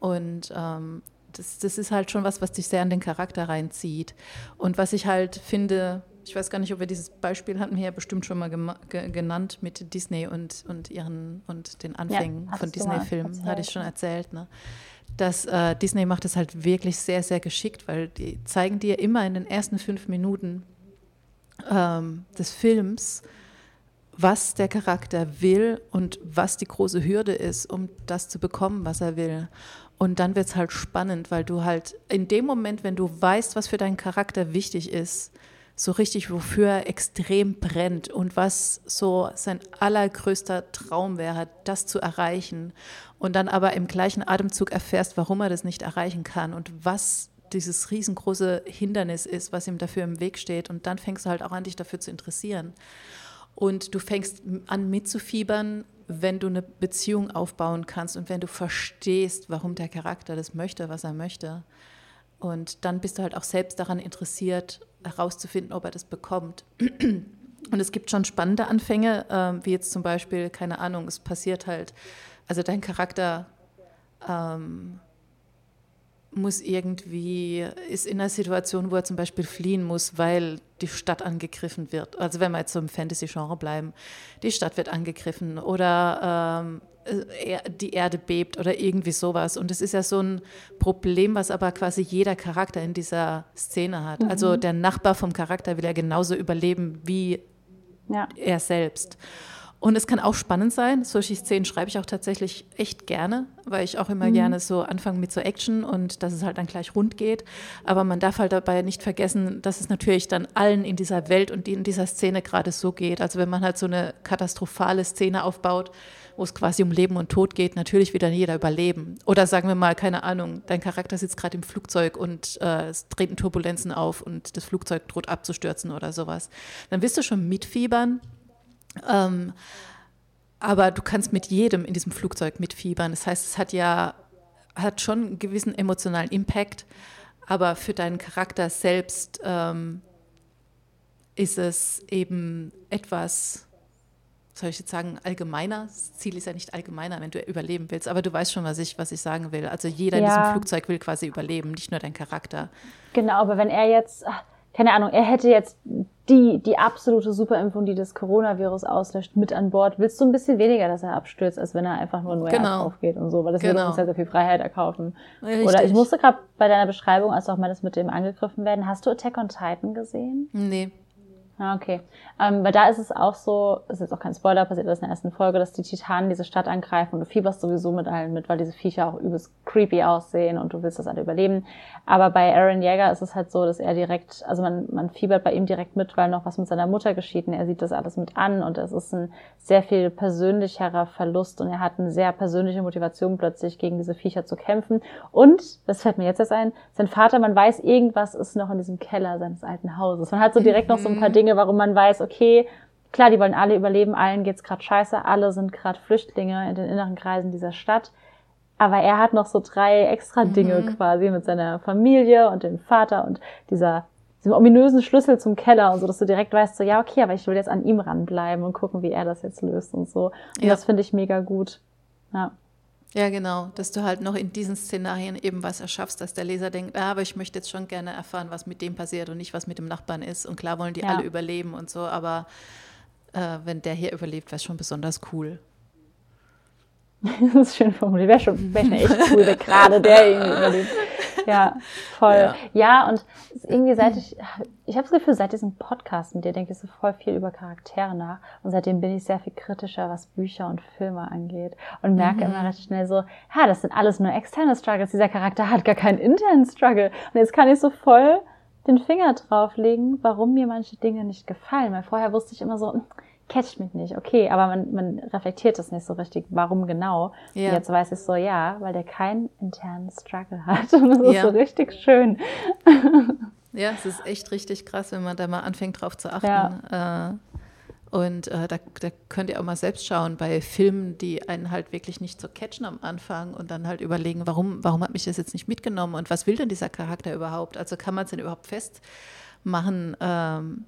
Und ähm, das, das ist halt schon was, was dich sehr an den Charakter reinzieht. Und was ich halt finde, ich weiß gar nicht, ob wir dieses Beispiel hatten wir ja bestimmt schon mal ge genannt mit Disney und, und ihren und den Anfängen ja, von Disney-Filmen, hatte ich schon erzählt. Ne? Dass äh, Disney macht es halt wirklich sehr, sehr geschickt, weil die zeigen dir immer in den ersten fünf Minuten ähm, des Films, was der Charakter will und was die große Hürde ist, um das zu bekommen, was er will. Und dann wird es halt spannend, weil du halt in dem Moment, wenn du weißt, was für deinen Charakter wichtig ist, so richtig, wofür er extrem brennt und was so sein allergrößter Traum wäre, das zu erreichen. Und dann aber im gleichen Atemzug erfährst, warum er das nicht erreichen kann und was dieses riesengroße Hindernis ist, was ihm dafür im Weg steht. Und dann fängst du halt auch an, dich dafür zu interessieren. Und du fängst an mitzufiebern, wenn du eine Beziehung aufbauen kannst und wenn du verstehst, warum der Charakter das möchte, was er möchte. Und dann bist du halt auch selbst daran interessiert, herauszufinden, ob er das bekommt. *clears throat* Und es gibt schon spannende Anfänge, ähm, wie jetzt zum Beispiel, keine Ahnung, es passiert halt, also dein Charakter ähm, muss irgendwie, ist in einer Situation, wo er zum Beispiel fliehen muss, weil die Stadt angegriffen wird. Also wenn wir jetzt so im Fantasy-Genre bleiben, die Stadt wird angegriffen oder ähm, äh, die Erde bebt oder irgendwie sowas. Und es ist ja so ein Problem, was aber quasi jeder Charakter in dieser Szene hat. Mhm. Also der Nachbar vom Charakter will ja genauso überleben wie ja. er selbst. Und es kann auch spannend sein. Solche Szenen schreibe ich auch tatsächlich echt gerne, weil ich auch immer mhm. gerne so anfange mit so Action und dass es halt dann gleich rund geht. Aber man darf halt dabei nicht vergessen, dass es natürlich dann allen in dieser Welt und in dieser Szene gerade so geht. Also wenn man halt so eine katastrophale Szene aufbaut, wo es quasi um Leben und Tod geht, natürlich wird dann jeder überleben. Oder sagen wir mal, keine Ahnung, dein Charakter sitzt gerade im Flugzeug und äh, es treten Turbulenzen auf und das Flugzeug droht abzustürzen oder sowas. Dann wirst du schon mitfiebern ähm, aber du kannst mit jedem in diesem Flugzeug mitfiebern. Das heißt, es hat ja hat schon einen gewissen emotionalen Impact, aber für deinen Charakter selbst ähm, ist es eben etwas, soll ich jetzt sagen, allgemeiner. Das Ziel ist ja nicht allgemeiner, wenn du überleben willst, aber du weißt schon, was ich, was ich sagen will. Also jeder ja. in diesem Flugzeug will quasi überleben, nicht nur dein Charakter.
Genau, aber wenn er jetzt, keine Ahnung, er hätte jetzt die, die absolute Superimpfung, die das Coronavirus auslöscht, mit an Bord, willst du ein bisschen weniger, dass er abstürzt, als wenn er einfach nur neu genau. aufgeht und so, weil das genau. würde uns ja sehr viel Freiheit erkaufen. Richtig. Oder ich musste gerade bei deiner Beschreibung, als du auch mal das mit dem angegriffen werden, hast du Attack on Titan gesehen?
Nee.
Ah, okay. Ähm, weil da ist es auch so, ist jetzt auch kein Spoiler, passiert das in der ersten Folge, dass die Titanen diese Stadt angreifen und du fieberst sowieso mit allen mit, weil diese Viecher auch übelst creepy aussehen und du willst das alle überleben. Aber bei Aaron Jäger ist es halt so, dass er direkt, also man, man fiebert bei ihm direkt mit, weil noch was mit seiner Mutter geschieht und er sieht das alles mit an und es ist ein sehr viel persönlicherer Verlust und er hat eine sehr persönliche Motivation plötzlich gegen diese Viecher zu kämpfen. Und, das fällt mir jetzt erst ein, sein Vater, man weiß, irgendwas ist noch in diesem Keller seines alten Hauses. Man hat so direkt noch so ein paar mhm. Dinge Dinge, warum man weiß, okay, klar, die wollen alle überleben, allen geht's gerade scheiße, alle sind gerade Flüchtlinge in den inneren Kreisen dieser Stadt. Aber er hat noch so drei extra Dinge mhm. quasi mit seiner Familie und dem Vater und dieser diesem ominösen Schlüssel zum Keller und so, dass du direkt weißt, so, ja, okay, aber ich will jetzt an ihm ranbleiben und gucken, wie er das jetzt löst und so. Und ja. das finde ich mega gut. Ja.
Ja, genau, dass du halt noch in diesen Szenarien eben was erschaffst, dass der Leser denkt, ah, aber ich möchte jetzt schon gerne erfahren, was mit dem passiert und nicht, was mit dem Nachbarn ist. Und klar wollen die ja. alle überleben und so, aber äh, wenn der hier überlebt, wäre es schon besonders cool. *laughs*
das ist schön formuliert. Wäre schon, wär schon echt cool, wenn gerade der irgendwie überlebt. *laughs* Ja, voll. Ja, ja und irgendwie seit ich, ich habe das Gefühl, seit diesem Podcast mit dir denke ich so voll viel über Charaktere nach. Und seitdem bin ich sehr viel kritischer, was Bücher und Filme angeht. Und merke mhm. immer recht schnell so, ja, das sind alles nur externe Struggles. Dieser Charakter hat gar keinen internen Struggle. Und jetzt kann ich so voll den Finger drauflegen, warum mir manche Dinge nicht gefallen. Weil vorher wusste ich immer so, catcht mich nicht. Okay, aber man, man reflektiert das nicht so richtig, warum genau. Ja. Jetzt weiß ich so, ja, weil der keinen internen Struggle hat. *laughs* Und das ist ja. so richtig schön.
Ja, es ist echt richtig krass, wenn man da mal anfängt drauf zu achten. Ja. Äh, und äh, da, da, könnt ihr auch mal selbst schauen bei Filmen, die einen halt wirklich nicht so catchen am Anfang und dann halt überlegen, warum, warum hat mich das jetzt nicht mitgenommen und was will denn dieser Charakter überhaupt? Also kann man es denn überhaupt festmachen? Ähm,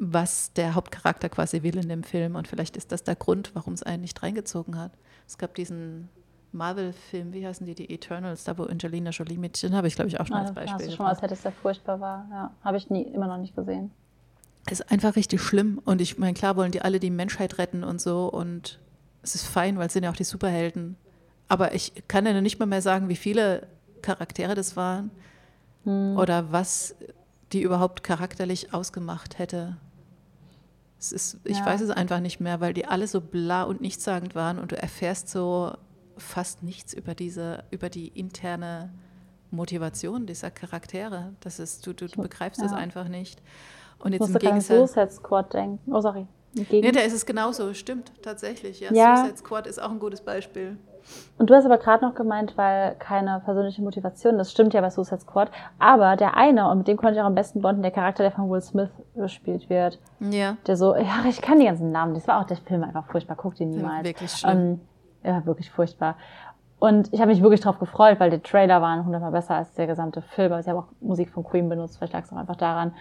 was der Hauptcharakter quasi will in dem Film. Und vielleicht ist das der Grund, warum es einen nicht reingezogen hat. Es gab diesen Marvel-Film, wie heißen die, die Eternals, da wo Angelina Jolie mit, den habe ich glaube ich auch schon ah, als Beispiel.
Hast du schon mal, als hätte es sehr furchtbar war. Ja, habe ich nie, immer noch nicht gesehen.
ist einfach richtig schlimm. Und ich meine, klar wollen die alle die Menschheit retten und so. Und es ist fein, weil es sind ja auch die Superhelden. Aber ich kann ja nicht mal mehr sagen, wie viele Charaktere das waren hm. oder was die überhaupt charakterlich ausgemacht hätte. Es ist, ich ja. weiß es einfach nicht mehr, weil die alle so bla und nichtssagend waren und du erfährst so fast nichts über diese, über die interne Motivation dieser Charaktere. Das ist, du, du, du begreifst es einfach nicht.
Und jetzt im Gegensatz. Suicide Squad denken. Oh, sorry.
Nee, da ist es genauso, stimmt, tatsächlich. Ja, ja. Suicide Squad ist auch ein gutes Beispiel.
Und du hast aber gerade noch gemeint, weil keine persönliche Motivation, das stimmt ja bei Suicide Squad, aber der eine, und mit dem konnte ich auch am besten bonden, der Charakter, der von Will Smith gespielt wird. Ja. Der so, *laughs* ja, ich kann die ganzen Namen, das war auch der Film einfach furchtbar, guck den niemals.
Wirklich schlimm.
Ähm, ja, wirklich furchtbar. Und ich habe mich wirklich drauf gefreut, weil der Trailer war hundertmal besser als der gesamte Film, aber sie haben auch Musik von Queen benutzt, vielleicht lag es auch einfach daran.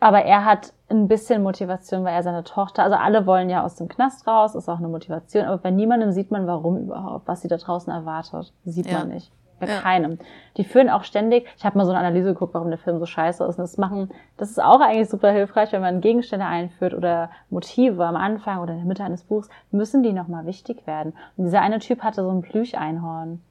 Aber er hat ein bisschen Motivation, weil er seine Tochter, also alle wollen ja aus dem Knast raus, ist auch eine Motivation, aber bei niemandem sieht man, warum überhaupt, was sie da draußen erwartet. Sieht ja. man nicht. Bei ja. keinem. Die führen auch ständig, ich habe mal so eine Analyse geguckt, warum der Film so scheiße ist. Und das machen, das ist auch eigentlich super hilfreich, wenn man Gegenstände einführt oder Motive am Anfang oder in der Mitte eines Buchs, müssen die nochmal wichtig werden. Und dieser eine Typ hatte so ein Plüscheinhorn.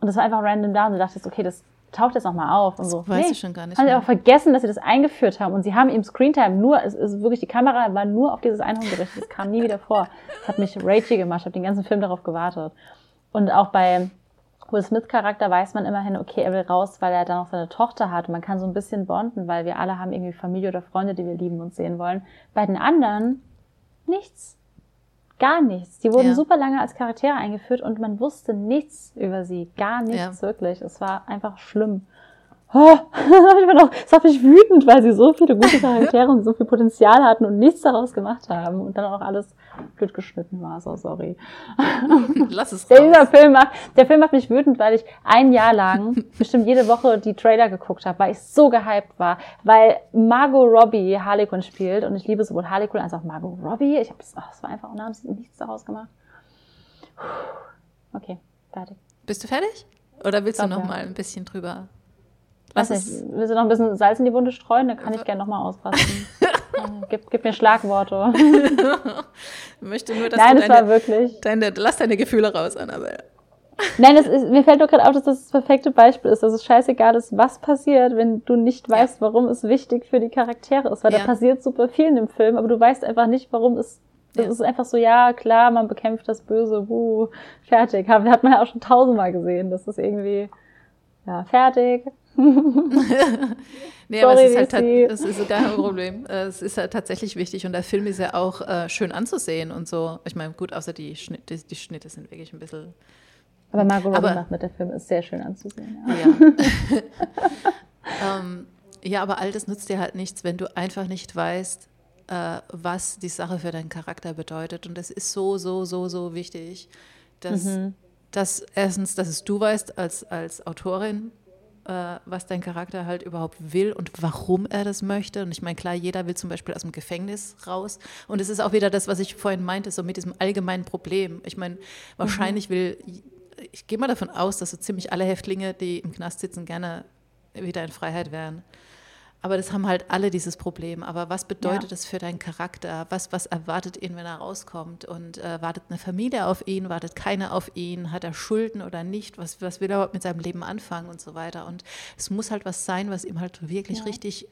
Und das war einfach random da und du dachtest, okay, das taucht jetzt nochmal auf und
das
so.
Weiß nee, ich schon gar nicht.
Haben sie auch vergessen, dass sie das eingeführt haben und sie haben ihm Screentime nur, es ist wirklich, die Kamera war nur auf dieses Einhorn gerichtet, das kam nie wieder vor. Das hat mich ragey gemacht, ich habe den ganzen Film darauf gewartet. Und auch bei Will Smith Charakter weiß man immerhin, okay, er will raus, weil er dann auch seine Tochter hat und man kann so ein bisschen bonden, weil wir alle haben irgendwie Familie oder Freunde, die wir lieben und sehen wollen. Bei den anderen nichts. Gar nichts. Die wurden ja. super lange als Charaktere eingeführt und man wusste nichts über sie. Gar nichts ja. wirklich. Es war einfach schlimm. Oh, *laughs* ich bin auch, es hat mich wütend, weil sie so viele gute Charaktere und so viel Potenzial hatten und nichts daraus gemacht haben und dann auch alles blöd geschnitten war. So sorry. *laughs*
Lass es *laughs*
raus. Der, Film macht, der Film macht mich wütend, weil ich ein Jahr lang bestimmt jede Woche die Trailer geguckt habe, weil ich so gehypt war, weil Margot Robbie Harley Quinn spielt und ich liebe sowohl Harley Quinn als auch Margot Robbie. Ich habe es, oh, es war einfach sie nichts daraus gemacht. Okay, fertig.
Bist du fertig? Oder willst Glaub, du noch ja. mal ein bisschen drüber
was Weiß nicht, willst du noch ein bisschen Salz in die Wunde streuen? Dann kann ich gerne nochmal ausrasten. *laughs* gib, gib mir Schlagworte.
ich möchte nur, dass
Nein,
du
deine, war wirklich.
Deine, lass deine Gefühle raus, Annabelle.
Nein, das ist, mir fällt nur gerade auf, dass das das perfekte Beispiel ist, dass es scheißegal ist, was passiert, wenn du nicht weißt, warum es wichtig für die Charaktere ist. Weil ja. da passiert super viel in dem Film, aber du weißt einfach nicht, warum es. Das ja. ist einfach so, ja, klar, man bekämpft das Böse, wuh, fertig. Hat man ja auch schon tausendmal gesehen. Das ist irgendwie, ja, fertig. *laughs*
nee, Sorry, aber es ist halt es ist kein Problem. Es ist halt tatsächlich wichtig und der Film ist ja auch äh, schön anzusehen und so. Ich meine, gut, außer die Schnitte, die Schnitte sind wirklich ein bisschen.
Aber Margot Robbie macht mit der Film ist sehr schön anzusehen.
Ja. Ja. *laughs* ähm, ja, aber all das nutzt dir halt nichts, wenn du einfach nicht weißt, äh, was die Sache für deinen Charakter bedeutet. Und das ist so, so, so, so wichtig, dass, mhm. dass erstens, dass es du weißt als, als Autorin, äh, was dein Charakter halt überhaupt will und warum er das möchte. Und ich meine, klar, jeder will zum Beispiel aus dem Gefängnis raus. Und es ist auch wieder das, was ich vorhin meinte, so mit diesem allgemeinen Problem. Ich meine, wahrscheinlich mhm. will, ich gehe mal davon aus, dass so ziemlich alle Häftlinge, die im Knast sitzen, gerne wieder in Freiheit wären. Aber das haben halt alle dieses Problem. Aber was bedeutet ja. das für deinen Charakter? Was, was erwartet ihn, wenn er rauskommt? Und äh, wartet eine Familie auf ihn? Wartet keine auf ihn? Hat er Schulden oder nicht? Was, was will er überhaupt mit seinem Leben anfangen und so weiter? Und es muss halt was sein, was ihm halt wirklich ja. richtig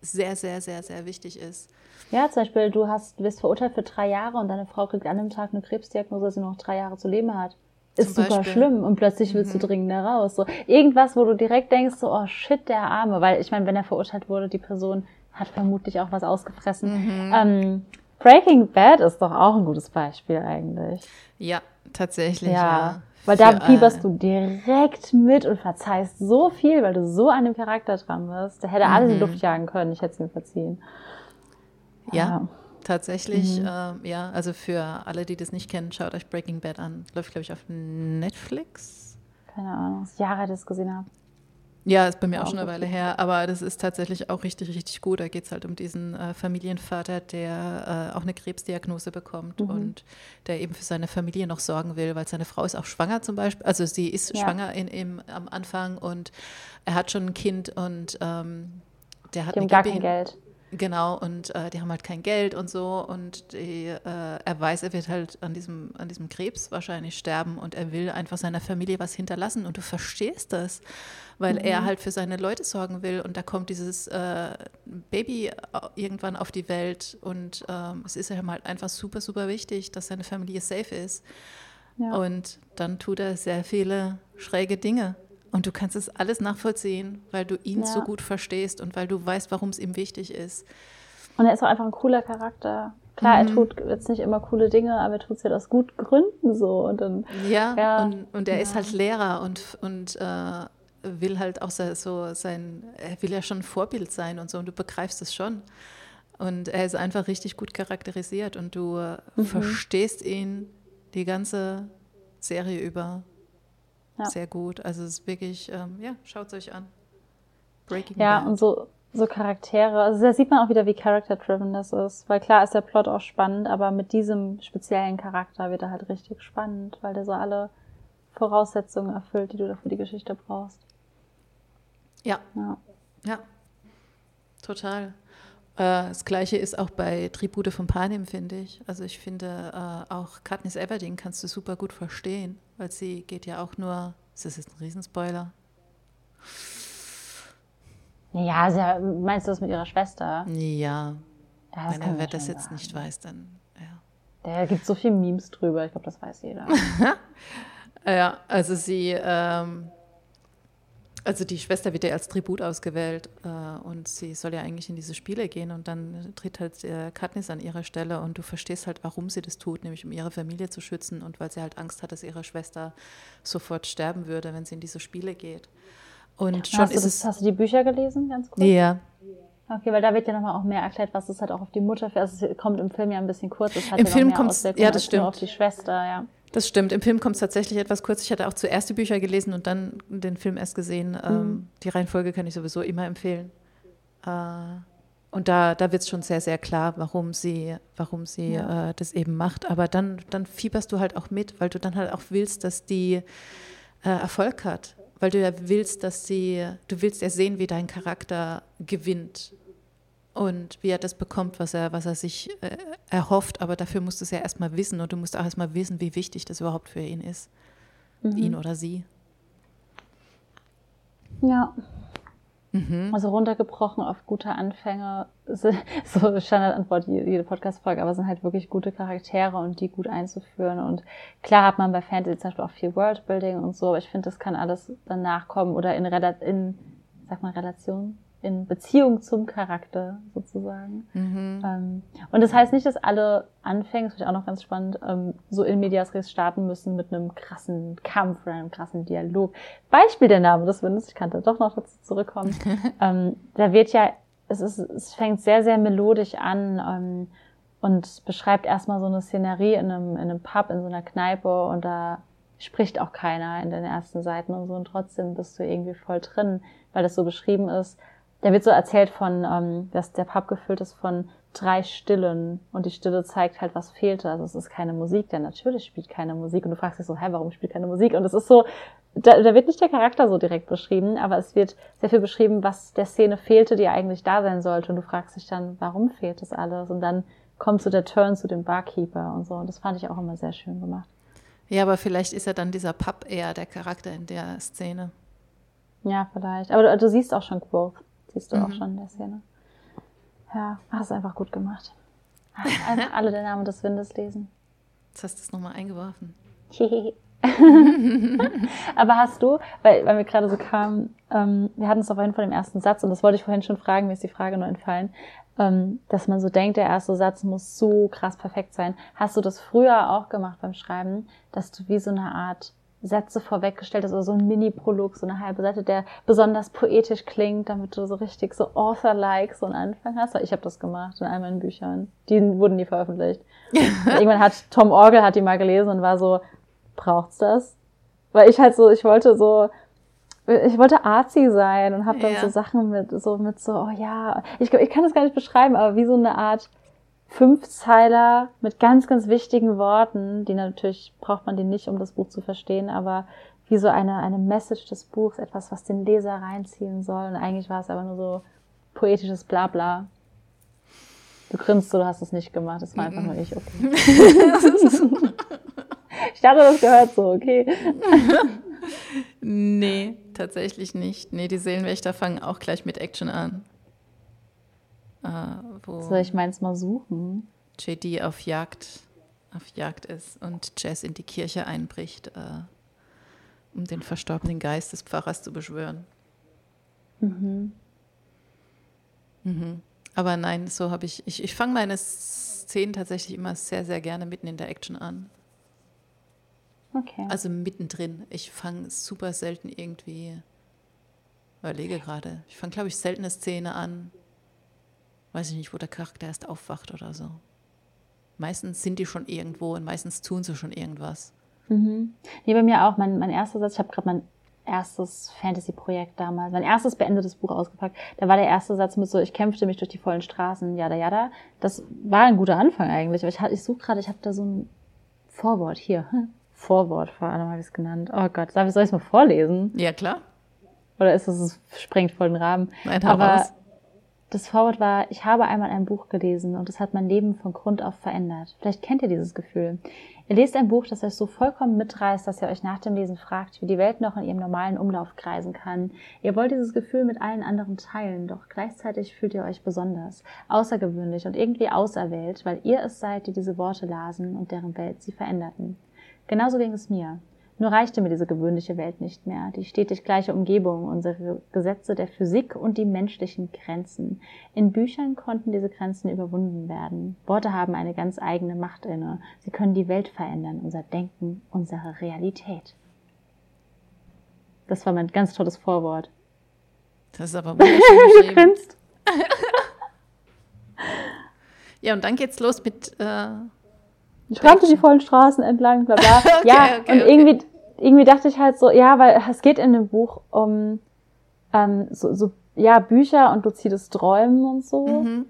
sehr, sehr, sehr, sehr wichtig ist.
Ja, zum Beispiel, du hast, bist verurteilt für drei Jahre und deine Frau kriegt an dem Tag eine Krebsdiagnose, dass sie noch drei Jahre zu leben hat ist super Beispiel. schlimm und plötzlich willst mhm. du dringend raus. So irgendwas, wo du direkt denkst, so oh shit, der Arme, weil ich meine, wenn er verurteilt wurde, die Person hat vermutlich auch was ausgefressen. Mhm. Ähm, Breaking Bad ist doch auch ein gutes Beispiel eigentlich.
Ja, tatsächlich. Ja. ja.
Weil da fieberst du direkt mit und verzeihst so viel, weil du so an dem Charakter dran bist. Der hätte mhm. alles in die Luft jagen können, ich hätte es ihm verziehen.
ja. ja. Tatsächlich, mhm. äh, ja, also für alle, die das nicht kennen, schaut euch Breaking Bad an. Läuft, glaube ich, auf Netflix.
Keine Ahnung, Jahre, das gesehen habe.
Ja, ist bei mir auch, auch schon eine Weile her, aber das ist tatsächlich auch richtig, richtig gut. Da geht es halt um diesen äh, Familienvater, der äh, auch eine Krebsdiagnose bekommt mhm. und der eben für seine Familie noch sorgen will, weil seine Frau ist auch schwanger zum Beispiel. Also sie ist ja. schwanger in, im, am Anfang und er hat schon ein Kind und ähm, der hat
haben gar kein Geld.
Genau, und äh, die haben halt kein Geld und so. Und die, äh, er weiß, er wird halt an diesem, an diesem Krebs wahrscheinlich sterben und er will einfach seiner Familie was hinterlassen. Und du verstehst das, weil mhm. er halt für seine Leute sorgen will. Und da kommt dieses äh, Baby äh, irgendwann auf die Welt. Und ähm, es ist ihm halt einfach super, super wichtig, dass seine Familie safe ist. Ja. Und dann tut er sehr viele schräge Dinge. Und du kannst es alles nachvollziehen, weil du ihn ja. so gut verstehst und weil du weißt, warum es ihm wichtig ist.
Und er ist auch einfach ein cooler Charakter. Klar, mhm. er tut jetzt nicht immer coole Dinge, aber er tut es ja aus guten Gründen so. Und dann,
ja, ja, und, und er ja. ist halt Lehrer und, und äh, will halt auch so sein, er will ja schon ein Vorbild sein und so und du begreifst es schon. Und er ist einfach richtig gut charakterisiert und du mhm. verstehst ihn die ganze Serie über ja. sehr gut. Also es ist wirklich, ähm, ja, schaut es euch an.
Breaking Ja, Bad. und so, so Charaktere, also da sieht man auch wieder, wie character-driven das ist. Weil klar ist der Plot auch spannend, aber mit diesem speziellen Charakter wird er halt richtig spannend, weil der so alle Voraussetzungen erfüllt, die du dafür die Geschichte brauchst.
Ja. Ja. ja. Total. Äh, das gleiche ist auch bei Tribute von Panem, finde ich. Also ich finde äh, auch Katniss Everdeen kannst du super gut verstehen, weil sie geht ja auch nur, ist das jetzt ein Riesenspoiler?
Ja, ja, meinst du das mit ihrer Schwester?
Ja. ja Wenn er das jetzt sagen. nicht weiß, dann ja.
Da gibt so viele Memes drüber, ich glaube, das weiß jeder. *laughs*
ja, also sie ähm, also die Schwester wird ja als Tribut ausgewählt äh, und sie soll ja eigentlich in diese Spiele gehen und dann tritt halt äh, Katniss an ihre Stelle und du verstehst halt, warum sie das tut, nämlich um ihre Familie zu schützen und weil sie halt Angst hat, dass ihre Schwester sofort sterben würde, wenn sie in diese Spiele geht. Und schon
hast,
ist
du das,
es,
hast du die Bücher gelesen, ganz kurz?
Ja.
Okay, weil da wird ja nochmal auch mehr erklärt, was es halt auch auf die Mutter also es kommt im Film ja ein bisschen kurz, es
hat Im
ja
Film kommt es, ja, das stimmt.
auf die Schwester, ja.
Das stimmt. Im Film kommt es tatsächlich etwas kurz. Ich hatte auch zuerst die Bücher gelesen und dann den Film erst gesehen. Ähm, mhm. die Reihenfolge kann ich sowieso immer empfehlen. Äh, und da, da wird es schon sehr, sehr klar, warum sie, warum sie ja. äh, das eben macht. Aber dann, dann fieberst du halt auch mit, weil du dann halt auch willst, dass die äh, Erfolg hat. Weil du ja willst, dass sie, du willst ja sehen, wie dein Charakter gewinnt und wie er das bekommt, was er, was er sich äh, erhofft. Aber dafür musst du es ja erstmal wissen und du musst auch erstmal wissen, wie wichtig das überhaupt für ihn ist. Mhm. Ihn oder sie.
Ja. Mhm. Also runtergebrochen auf gute Anfänge, *laughs* so Standardantwort jede Podcast-Folge, aber es sind halt wirklich gute Charaktere und die gut einzuführen. Und klar hat man bei Fantasy zum Beispiel auch viel Worldbuilding und so, aber ich finde, das kann alles danach kommen oder in, in sag mal, Relation in Beziehung zum Charakter sozusagen. Mhm. Ähm, und das heißt nicht, dass alle Anfänge, das finde ich auch noch ganz spannend, ähm, so in Medias Res starten müssen mit einem krassen Kampf oder einem krassen Dialog. Beispiel der Name des Windes, ich kann da doch noch dazu zurückkommen. *laughs* ähm, da wird ja, es, ist, es fängt sehr, sehr melodisch an und beschreibt erstmal so eine Szenerie in einem, in einem Pub, in so einer Kneipe und da spricht auch keiner in den ersten Seiten und so und trotzdem bist du irgendwie voll drin, weil das so beschrieben ist da wird so erzählt von, ähm, dass der Pub gefüllt ist von drei Stillen und die Stille zeigt halt, was fehlte. Also es ist keine Musik, denn natürlich spielt keine Musik und du fragst dich so, hä, warum spielt keine Musik? Und es ist so, da, da wird nicht der Charakter so direkt beschrieben, aber es wird sehr viel beschrieben, was der Szene fehlte, die eigentlich da sein sollte und du fragst dich dann, warum fehlt das alles? Und dann kommt so der Turn zu dem Barkeeper und so und das fand ich auch immer sehr schön gemacht.
Ja, aber vielleicht ist ja dann dieser Pub eher der Charakter in der Szene.
Ja, vielleicht. Aber du, du siehst auch schon Growth. Siehst du mhm. auch schon in der Szene. Ja, hast es einfach gut gemacht. Einfach alle den Namen des Windes lesen.
Jetzt hast du es nochmal eingeworfen. *laughs*
Aber hast du, weil, weil mir gerade so kam, ähm, wir hatten es auf jeden Fall im ersten Satz und das wollte ich vorhin schon fragen, mir ist die Frage nur entfallen, ähm, dass man so denkt, der erste Satz muss so krass perfekt sein. Hast du das früher auch gemacht beim Schreiben, dass du wie so eine Art Sätze vorweggestellt hast, oder so ein Mini-Prolog, so eine halbe Seite, der besonders poetisch klingt, damit du so richtig so Author-like so einen Anfang hast. Weil ich habe das gemacht in all meinen Büchern. Die wurden nie veröffentlicht. *laughs* irgendwann hat Tom Orgel hat die mal gelesen und war so, braucht's das? Weil ich halt so, ich wollte so, ich wollte artsy sein und habe dann ja. so Sachen mit so mit so, oh ja, ich, ich kann das gar nicht beschreiben, aber wie so eine Art Fünfzeiler mit ganz, ganz wichtigen Worten, die natürlich braucht man die nicht, um das Buch zu verstehen, aber wie so eine, eine Message des Buchs, etwas, was den Leser reinziehen soll. Und eigentlich war es aber nur so poetisches Blabla. Du grinst so, du hast es nicht gemacht. Das war einfach nur ich, okay. *laughs* ich dachte, das gehört so, okay.
nee, tatsächlich nicht. Nee, die Seelenwächter fangen auch gleich mit Action an.
Äh, Soll ich meins mal suchen?
JD auf Jagd, auf Jagd ist und Jazz in die Kirche einbricht, äh, um den verstorbenen Geist des Pfarrers zu beschwören. Mhm. Mhm. Aber nein, so habe ich, ich, ich fange meine Szenen tatsächlich immer sehr, sehr gerne mitten in der Action an. Okay. Also mittendrin. Ich fange super selten irgendwie, überlege gerade, ich fange, glaube ich, selten eine Szene an, weiß ich nicht, wo der Charakter erst aufwacht oder so. Meistens sind die schon irgendwo und meistens tun sie schon irgendwas.
Mhm. Nee, bei mir auch. Mein, mein erster Satz, ich habe gerade mein erstes Fantasy-Projekt damals, mein erstes beendetes Buch ausgepackt. Da war der erste Satz mit so, ich kämpfte mich durch die vollen Straßen, jada jada. Das war ein guter Anfang eigentlich. Aber ich, ich suche gerade, ich habe da so ein Vorwort hier. *laughs* Vorwort vor allem habe ich es genannt. Oh Gott, soll ich es mal vorlesen?
Ja, klar.
Oder ist es, es sprengt voll den Rahmen? Nein, Aber raus. Das Vorwort war, ich habe einmal ein Buch gelesen und es hat mein Leben von Grund auf verändert. Vielleicht kennt ihr dieses Gefühl. Ihr lest ein Buch, das euch so vollkommen mitreißt, dass ihr euch nach dem Lesen fragt, wie die Welt noch in ihrem normalen Umlauf kreisen kann. Ihr wollt dieses Gefühl mit allen anderen teilen, doch gleichzeitig fühlt ihr euch besonders, außergewöhnlich und irgendwie auserwählt, weil ihr es seid, die diese Worte lasen und deren Welt sie veränderten. Genauso ging es mir. Nur reichte mir diese gewöhnliche Welt nicht mehr, die stetig gleiche Umgebung, unsere Gesetze der Physik und die menschlichen Grenzen. In Büchern konnten diese Grenzen überwunden werden. Worte haben eine ganz eigene Macht inne. Sie können die Welt verändern, unser Denken, unsere Realität. Das war mein ganz tolles Vorwort.
Das ist aber wunderschön *laughs* geschrieben. *laughs* ja, und dann geht's los mit äh
ich rannte die vollen Straßen entlang, bla bla. *laughs* okay, ja, okay, und okay. irgendwie, irgendwie dachte ich halt so, ja, weil es geht in dem Buch um ähm, so, so, ja, Bücher und luzides Träumen und so. Mhm.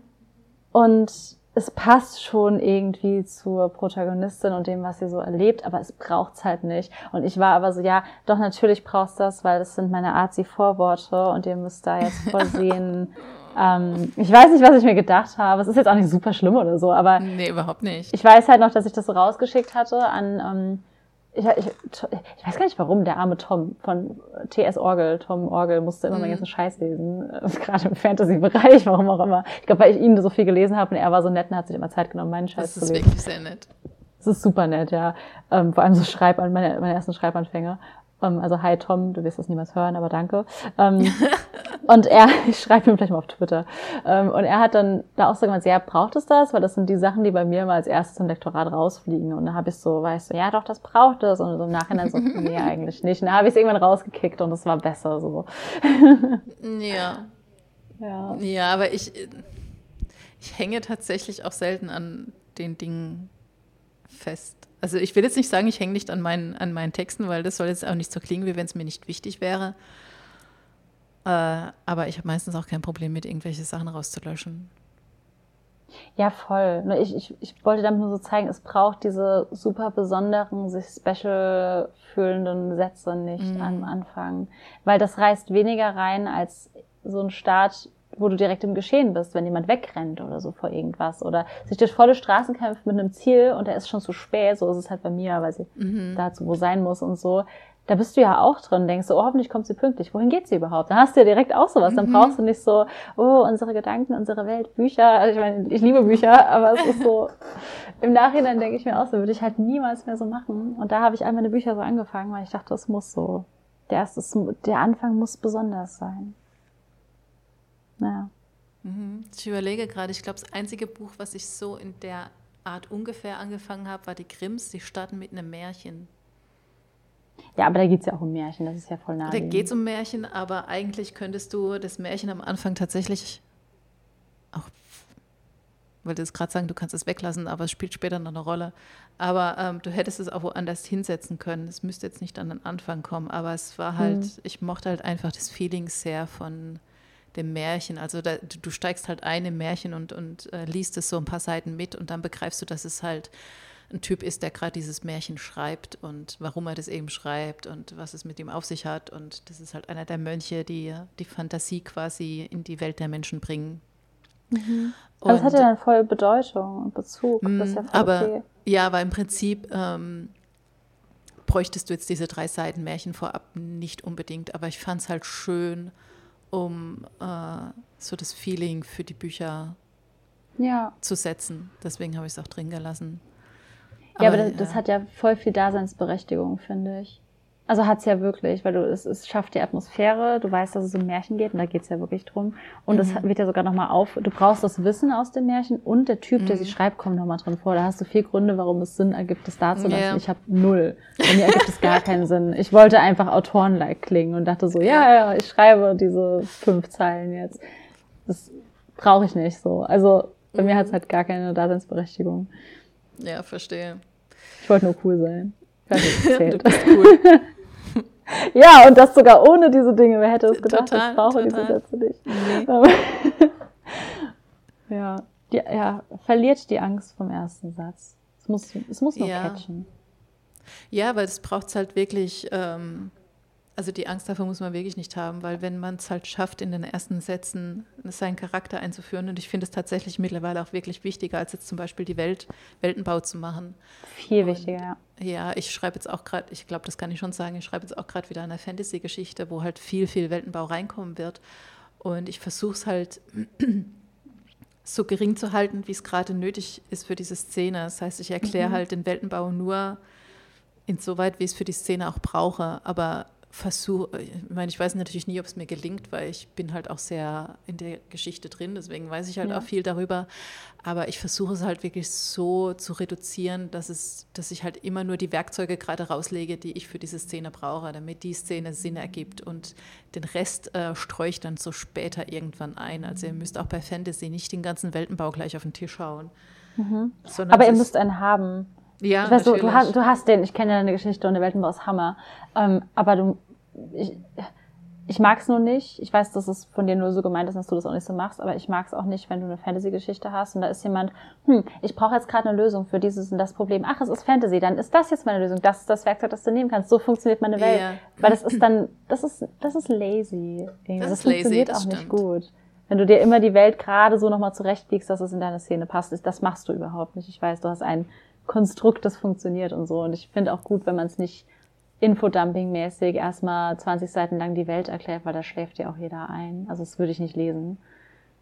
Und es passt schon irgendwie zur Protagonistin und dem, was sie so erlebt, aber es braucht's halt nicht. Und ich war aber so, ja, doch natürlich brauchst das, weil das sind meine Arzi-Vorworte und ihr müsst da jetzt *laughs* voll sehen, ähm, ich weiß nicht, was ich mir gedacht habe. Es ist jetzt auch nicht super schlimm oder so, aber.
Nee, überhaupt nicht.
Ich weiß halt noch, dass ich das so rausgeschickt hatte an. Ähm, ich, ich, ich weiß gar nicht warum, der arme Tom von TS Orgel, Tom Orgel, musste immer mhm. meinen ganzen Scheiß lesen. *laughs* Gerade im Fantasy-Bereich, warum auch immer. Ich glaube, weil ich ihn so viel gelesen habe und er war so nett und hat sich immer Zeit genommen, meinen Scheiß zu lesen. Das ist wirklich sehr nett. Das ist super nett, ja. Ähm, vor allem so Schreib meine, meine ersten Schreibanfänge. Ähm, also hi Tom, du wirst das niemals hören, aber danke. Ähm, *laughs* und er, *laughs* ich schreibe ihm vielleicht mal auf Twitter. Ähm, und er hat dann da auch so gemeint, ja, braucht es das? Weil das sind die Sachen, die bei mir immer als erstes im Lektorat rausfliegen. Und dann habe ich so, weißt du, ja doch, das braucht es. Und so im Nachhinein so, *laughs* nee, eigentlich nicht. Und dann habe ich es irgendwann rausgekickt und es war besser so.
ja. Ja. Ja, aber ich, ich hänge tatsächlich auch selten an den Dingen fest. Also ich will jetzt nicht sagen, ich hänge nicht an meinen, an meinen Texten, weil das soll jetzt auch nicht so klingen, wie wenn es mir nicht wichtig wäre. Äh, aber ich habe meistens auch kein Problem mit, irgendwelche Sachen rauszulöschen.
Ja, voll. Ich, ich, ich wollte damit nur so zeigen, es braucht diese super besonderen, sich special fühlenden Sätze nicht mm. am Anfang. Weil das reißt weniger rein als so ein Start wo du direkt im Geschehen bist, wenn jemand wegrennt oder so vor irgendwas oder sich durch volle Straßen kämpft mit einem Ziel und er ist schon zu spät, so ist es halt bei mir, weil sie mhm. dazu wo sein muss und so. Da bist du ja auch drin, denkst du, oh, hoffentlich kommt sie pünktlich. Wohin geht sie überhaupt? Dann hast du ja direkt auch sowas. Dann mhm. brauchst du nicht so, oh, unsere Gedanken, unsere Welt, Bücher. Also ich meine, ich liebe Bücher, *laughs* aber es ist so, im Nachhinein denke ich mir auch so, würde ich halt niemals mehr so machen. Und da habe ich all meine Bücher so angefangen, weil ich dachte, es muss so. Der, erste, der Anfang muss besonders sein.
Ja. Mhm. Ich überlege gerade, ich glaube, das einzige Buch, was ich so in der Art ungefähr angefangen habe, war die Grimms. Die starten mit einem Märchen.
Ja, aber da geht es ja auch um Märchen, das ist ja voll nah.
Da geht es um Märchen, aber eigentlich könntest du das Märchen am Anfang tatsächlich auch, wollte es gerade sagen, du kannst es weglassen, aber es spielt später noch eine Rolle. Aber ähm, du hättest es auch woanders hinsetzen können. Es müsste jetzt nicht an den Anfang kommen, aber es war halt, hm. ich mochte halt einfach das Feeling sehr von dem Märchen. Also da, du steigst halt ein im Märchen und, und äh, liest es so ein paar Seiten mit und dann begreifst du, dass es halt ein Typ ist, der gerade dieses Märchen schreibt und warum er das eben schreibt und was es mit ihm auf sich hat. Und das ist halt einer der Mönche, die die Fantasie quasi in die Welt der Menschen bringen.
Mhm. Also das hat ja dann voll Bedeutung und Bezug. Das ist ja
aber okay. ja, aber im Prinzip ähm, bräuchtest du jetzt diese drei Seiten Märchen vorab nicht unbedingt. Aber ich fand es halt schön, um äh, so das Feeling für die Bücher ja. zu setzen. Deswegen habe ich es auch drin gelassen.
Aber, ja, aber das, das, hat ja voll viel Daseinsberechtigung, finde ich. Also hat es ja wirklich, weil du es, es schafft die Atmosphäre, du weißt, dass es um Märchen geht und da geht es ja wirklich drum. Und es mhm. wird ja sogar nochmal auf, du brauchst das Wissen aus dem Märchen und der Typ, mhm. der sie schreibt, kommt nochmal drin vor. Da hast du vier Gründe, warum es Sinn ergibt, es da zu lassen. Yeah. Ich habe null. Bei mir ergibt es gar *laughs* keinen Sinn. Ich wollte einfach Autoren-like klingen und dachte so, ja, ja, ich schreibe diese fünf Zeilen jetzt. Das brauche ich nicht so. Also bei mir hat es halt gar keine Daseinsberechtigung.
Ja, verstehe.
Ich wollte nur cool sein. *laughs* du bist cool. *laughs* ja, und das sogar ohne diese Dinge. Wer hätte es gedacht? Total, ich brauche total. diese Sätze nicht. Nee. *laughs* ja, die, ja, verliert die Angst vom ersten Satz. Es muss, es muss noch ja. catchen.
Ja, weil es braucht halt wirklich ähm, also die Angst davor muss man wirklich nicht haben, weil wenn man es halt schafft, in den ersten Sätzen seinen Charakter einzuführen, und ich finde es tatsächlich mittlerweile auch wirklich wichtiger, als jetzt zum Beispiel die Welt, Weltenbau zu machen.
Viel und, wichtiger, ja.
Ja, ich schreibe jetzt auch gerade, ich glaube, das kann ich schon sagen, ich schreibe jetzt auch gerade wieder eine Fantasy-Geschichte, wo halt viel, viel Weltenbau reinkommen wird. Und ich versuche es halt *clears throat* so gering zu halten, wie es gerade nötig ist für diese Szene. Das heißt, ich erkläre mhm. halt den Weltenbau nur insoweit, wie ich es für die Szene auch brauche. Aber versuche, ich meine, ich weiß natürlich nie, ob es mir gelingt, weil ich bin halt auch sehr in der Geschichte drin, deswegen weiß ich halt ja. auch viel darüber. Aber ich versuche es halt wirklich so zu reduzieren, dass es, dass ich halt immer nur die Werkzeuge gerade rauslege, die ich für diese Szene brauche, damit die Szene Sinn ergibt. Und den Rest äh, streue ich dann so später irgendwann ein. Also ihr müsst auch bei Fantasy nicht den ganzen Weltenbau gleich auf den Tisch hauen.
Mhm. Aber ihr müsst einen haben. Ja, ich weiß, du, du, hast, du hast den, ich kenne ja deine Geschichte und der Weltenbau ist Hammer. Ähm, aber du, ich, ich mag es nur nicht. Ich weiß, dass es von dir nur so gemeint ist, dass du das auch nicht so machst, aber ich mag es auch nicht, wenn du eine Fantasy-Geschichte hast und da ist jemand, hm, ich brauche jetzt gerade eine Lösung für dieses und das Problem. Ach, es ist Fantasy, dann ist das jetzt meine Lösung. Das ist das Werkzeug, das du nehmen kannst. So funktioniert meine Welt. Yeah. Weil das ist dann, das ist, das ist lazy. Das, das ist funktioniert lazy, das auch stimmt. nicht gut. Wenn du dir immer die Welt gerade so nochmal zurechtbiegst, dass es in deine Szene passt, das machst du überhaupt nicht. Ich weiß, du hast ein Konstrukt, das funktioniert und so. Und ich finde auch gut, wenn man es nicht Infodumping-mäßig erstmal 20 Seiten lang die Welt erklärt, weil da schläft ja auch jeder ein. Also das würde ich nicht lesen.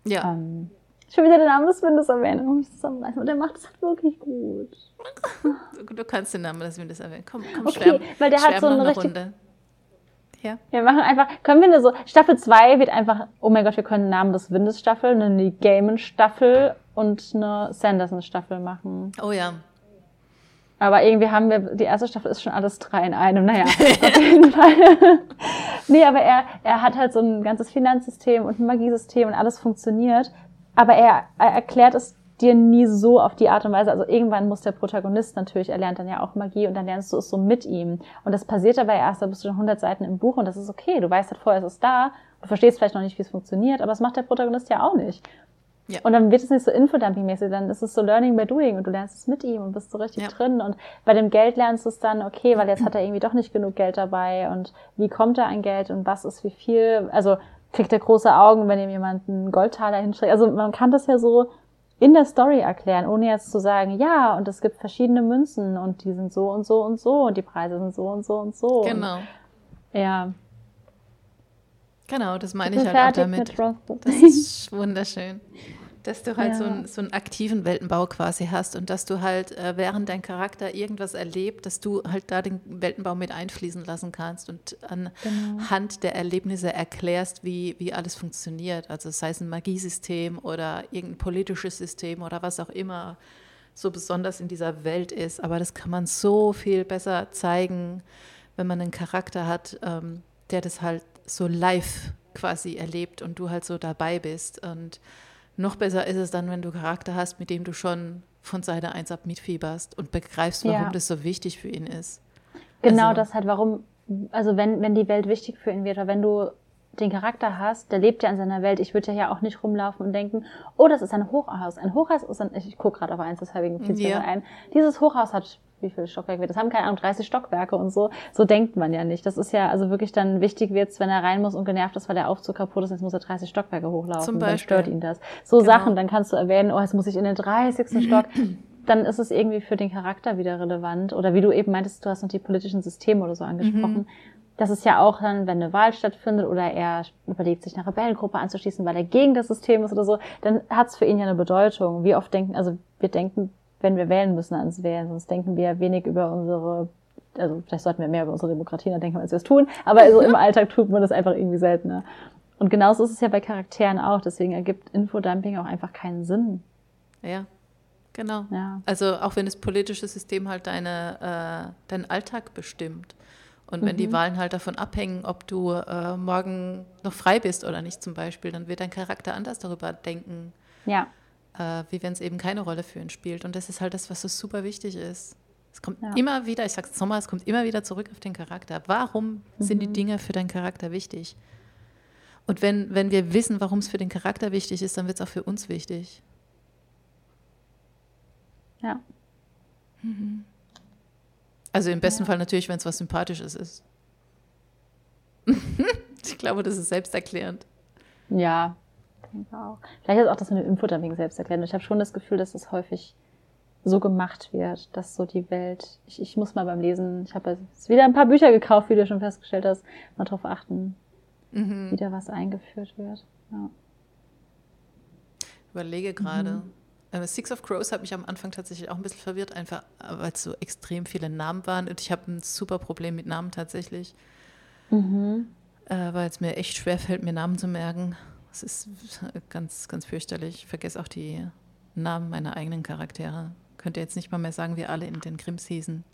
Ja. Ähm, schon wieder den Namen des Windes erwähnen. Und der macht es halt wirklich gut. *laughs*
Du kannst den Namen des Windes erwähnen. Komm, komm,
okay, schwärm, weil der hat so eine, eine richtig... Runde. Ja. Wir machen einfach, können wir eine so, Staffel 2 wird einfach, oh mein Gott, wir können Namen des Windes Staffel, eine Gaiman Staffel und eine Sanderson Staffel machen.
Oh ja,
aber irgendwie haben wir, die erste Staffel ist schon alles drei in einem. Naja, *laughs* auf jeden Fall. *laughs* nee, aber er, er hat halt so ein ganzes Finanzsystem und ein Magiesystem und alles funktioniert. Aber er, er erklärt es dir nie so auf die Art und Weise. Also irgendwann muss der Protagonist natürlich, er lernt dann ja auch Magie und dann lernst du es so mit ihm. Und das passiert aber erst, da bist du schon 100 Seiten im Buch und das ist okay. Du weißt halt vorher, es ist da. Du verstehst vielleicht noch nicht, wie es funktioniert, aber das macht der Protagonist ja auch nicht. Ja. Und dann wird es nicht so Infodumping-mäßig, dann ist es so Learning by Doing und du lernst es mit ihm und bist so richtig ja. drin. Und bei dem Geld lernst du es dann, okay, weil jetzt hat er irgendwie doch nicht genug Geld dabei und wie kommt er an Geld und was ist wie viel. Also kriegt er große Augen, wenn ihm jemand einen Goldtaler hinschreibt. Also man kann das ja so in der Story erklären, ohne jetzt zu sagen, ja, und es gibt verschiedene Münzen und die sind so und so und so und die Preise sind so und so und so.
Genau.
Und, ja.
Genau, das meine ich halt auch damit. Das ist wunderschön dass du halt ja. so, einen, so einen aktiven Weltenbau quasi hast und dass du halt, äh, während dein Charakter irgendwas erlebt, dass du halt da den Weltenbau mit einfließen lassen kannst und anhand genau. der Erlebnisse erklärst, wie, wie alles funktioniert. Also sei es ein Magiesystem oder irgendein politisches System oder was auch immer so besonders in dieser Welt ist. Aber das kann man so viel besser zeigen, wenn man einen Charakter hat, ähm, der das halt so live quasi erlebt und du halt so dabei bist. Und noch besser ist es dann, wenn du Charakter hast, mit dem du schon von Seite 1 ab mitfieberst und begreifst, warum ja. das so wichtig für ihn ist.
Genau also, das halt, warum, also wenn, wenn die Welt wichtig für ihn wird, oder wenn du den Charakter hast, der lebt ja in seiner Welt. Ich würde ja auch nicht rumlaufen und denken, oh, das ist ein Hochhaus. Ein Hochhaus ist ein, ich gucke gerade auf eins, deshalb viel ja. ein. Dieses Hochhaus hat wie viele Stockwerke wird. Das haben keine Ahnung, 30 Stockwerke und so. So denkt man ja nicht. Das ist ja also wirklich dann wichtig wird's, wenn er rein muss und genervt ist, weil der Aufzug kaputt ist, jetzt muss er 30 Stockwerke hochlaufen.
Zum Beispiel.
Dann stört ihn das. So
Genau.
Sachen, dann kannst du erwähnen, oh, jetzt muss ich in den 30. *clears throat* Stock. Dann ist es irgendwie für den Charakter wieder relevant. Oder wie du eben meintest, du hast noch die politischen Systeme oder so angesprochen. Das ist ja auch dann, wenn eine Wahl stattfindet oder er überlegt, sich einer Rebellengruppe anzuschließen, weil er gegen das System ist oder so, dann hat es für ihn ja eine Bedeutung. Wie oft denken, also wir denken, wenn wir wählen müssen, ans Wählen, sonst denken wir wenig über unsere, also vielleicht sollten wir mehr über unsere Demokratie nachdenken, als wir es tun, aber also im *laughs* Alltag tut man das einfach irgendwie seltener. Und genauso ist es ja bei Charakteren auch, deswegen ergibt Infodumping auch einfach keinen Sinn.
Ja, genau.
Ja.
Also auch wenn das politische System halt deine, äh, deinen Alltag bestimmt. Und wenn die Wahlen halt davon abhängen, ob du äh, morgen noch frei bist oder nicht zum Beispiel, dann wird dein Charakter anders darüber denken,
Ja.
Äh, wie wenn es eben keine Rolle für ihn spielt. Und das ist halt das, was so super wichtig ist. Es kommt
Ja.
immer wieder, ich sag's nochmal, es kommt immer wieder zurück auf den Charakter. Warum sind die Dinge für deinen Charakter wichtig? Und wenn, wenn wir wissen, warum es für den Charakter wichtig ist, dann wird es auch für uns wichtig.
Ja.
Also im besten
Ja.
Fall natürlich, wenn es was Sympathisches ist. *laughs* ich glaube, das ist selbsterklärend.
Ja, denke auch. Vielleicht ist auch das mit dem Infodumping selbst erklärt. Ich habe schon das Gefühl, dass es häufig so gemacht wird, dass so die Welt. Ich, ich muss mal beim Lesen, ich habe jetzt wieder ein paar Bücher gekauft, wie du schon festgestellt hast, mal drauf achten,
Mhm.
wieder was eingeführt wird. Ja.
Überlege gerade. Äh, Six of Crows hat mich am Anfang tatsächlich auch ein bisschen verwirrt, einfach weil es so extrem viele Namen waren. Und ich habe ein super Problem mit Namen tatsächlich,
Mhm.
äh, weil es mir echt schwer fällt, mir Namen zu merken. Das ist ganz, ganz fürchterlich. Ich vergesse auch die Namen meiner eigenen Charaktere. Könnte jetzt nicht mal mehr sagen, wie alle in den Grimms hießen.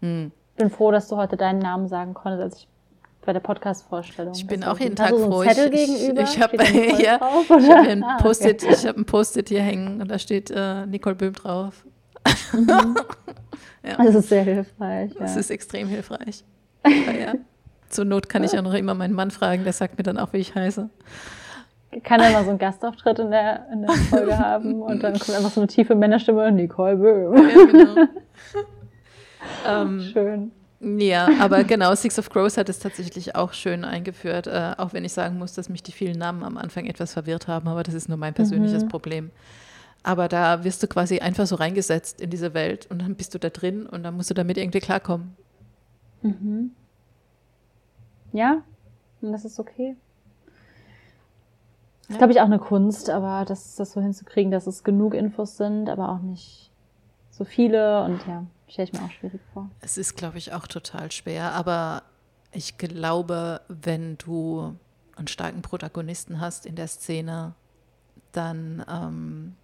Hm.
Bin froh, dass du heute deinen Namen sagen konntest, als ich bei der Podcast-Vorstellung.
Ich bin
Das
auch jeden Tag
so
froh. ich? Ich, ich habe
drauf,
ich hab hier *laughs* ein
Ah,
Post-it
okay.
ich hab Post-it hier hängen und da steht äh, Nicole Böhm drauf. *laughs* ja,
Das ist sehr hilfreich.
das
Ja.
ist extrem hilfreich. *laughs* Ja, ja. Zur Not kann ich auch noch immer meinen Mann fragen, der sagt mir dann auch, wie ich heiße.
Kann er mal so einen Gastauftritt in der, in der Folge haben *laughs* und dann kommt einfach so eine tiefe Männerstimme, Nicole Böhm.
Ja, genau. *laughs* ähm,
Schön.
Ja, aber genau, Six of Crows hat es tatsächlich auch schön eingeführt, äh, auch wenn ich sagen muss, dass mich die vielen Namen am Anfang etwas verwirrt haben, aber das ist nur mein persönliches
Mhm.
Problem. Aber da wirst du quasi einfach so reingesetzt in diese Welt und dann bist du da drin und dann musst du damit irgendwie klarkommen.
Mhm. Ja, und das ist okay. Das ist,
Ja.
glaube ich, auch eine Kunst, aber das, das so hinzukriegen, dass es genug Infos sind, aber auch nicht so viele und ja, stelle ich mir auch schwierig vor.
Es ist, glaube ich, auch total schwer, aber ich glaube, wenn du einen starken Protagonisten hast in der Szene, dann ähm,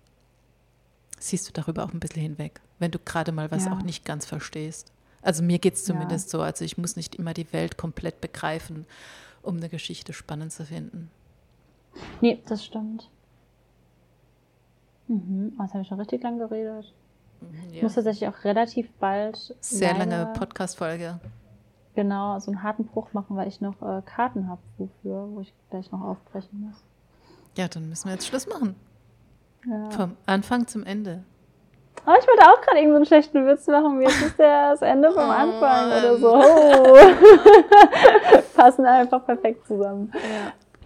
siehst du darüber auch ein bisschen hinweg, wenn du gerade mal was
Ja.
auch nicht ganz verstehst. Also mir geht es
Ja.
zumindest so, also ich muss nicht immer die Welt komplett begreifen, um eine Geschichte spannend zu finden.
Nee, das stimmt. Mhm. Oh, jetzt habe ich schon richtig lang geredet. Ich
Ja.
muss tatsächlich auch relativ bald
Sehr lange Podcast-Folge.
genau so einen harten Bruch machen, weil ich noch äh, Karten habe wofür, wo ich gleich noch aufbrechen muss.
Ja, dann müssen wir jetzt Schluss machen.
Ja.
Vom Anfang zum Ende.
Oh, ich wollte auch gerade irgendeinen so schlechten Witz machen, wie jetzt ist der das Ende vom
Oh,
Anfang oder
Mann.
so. Oh. *laughs* *laughs* Passen einfach perfekt zusammen.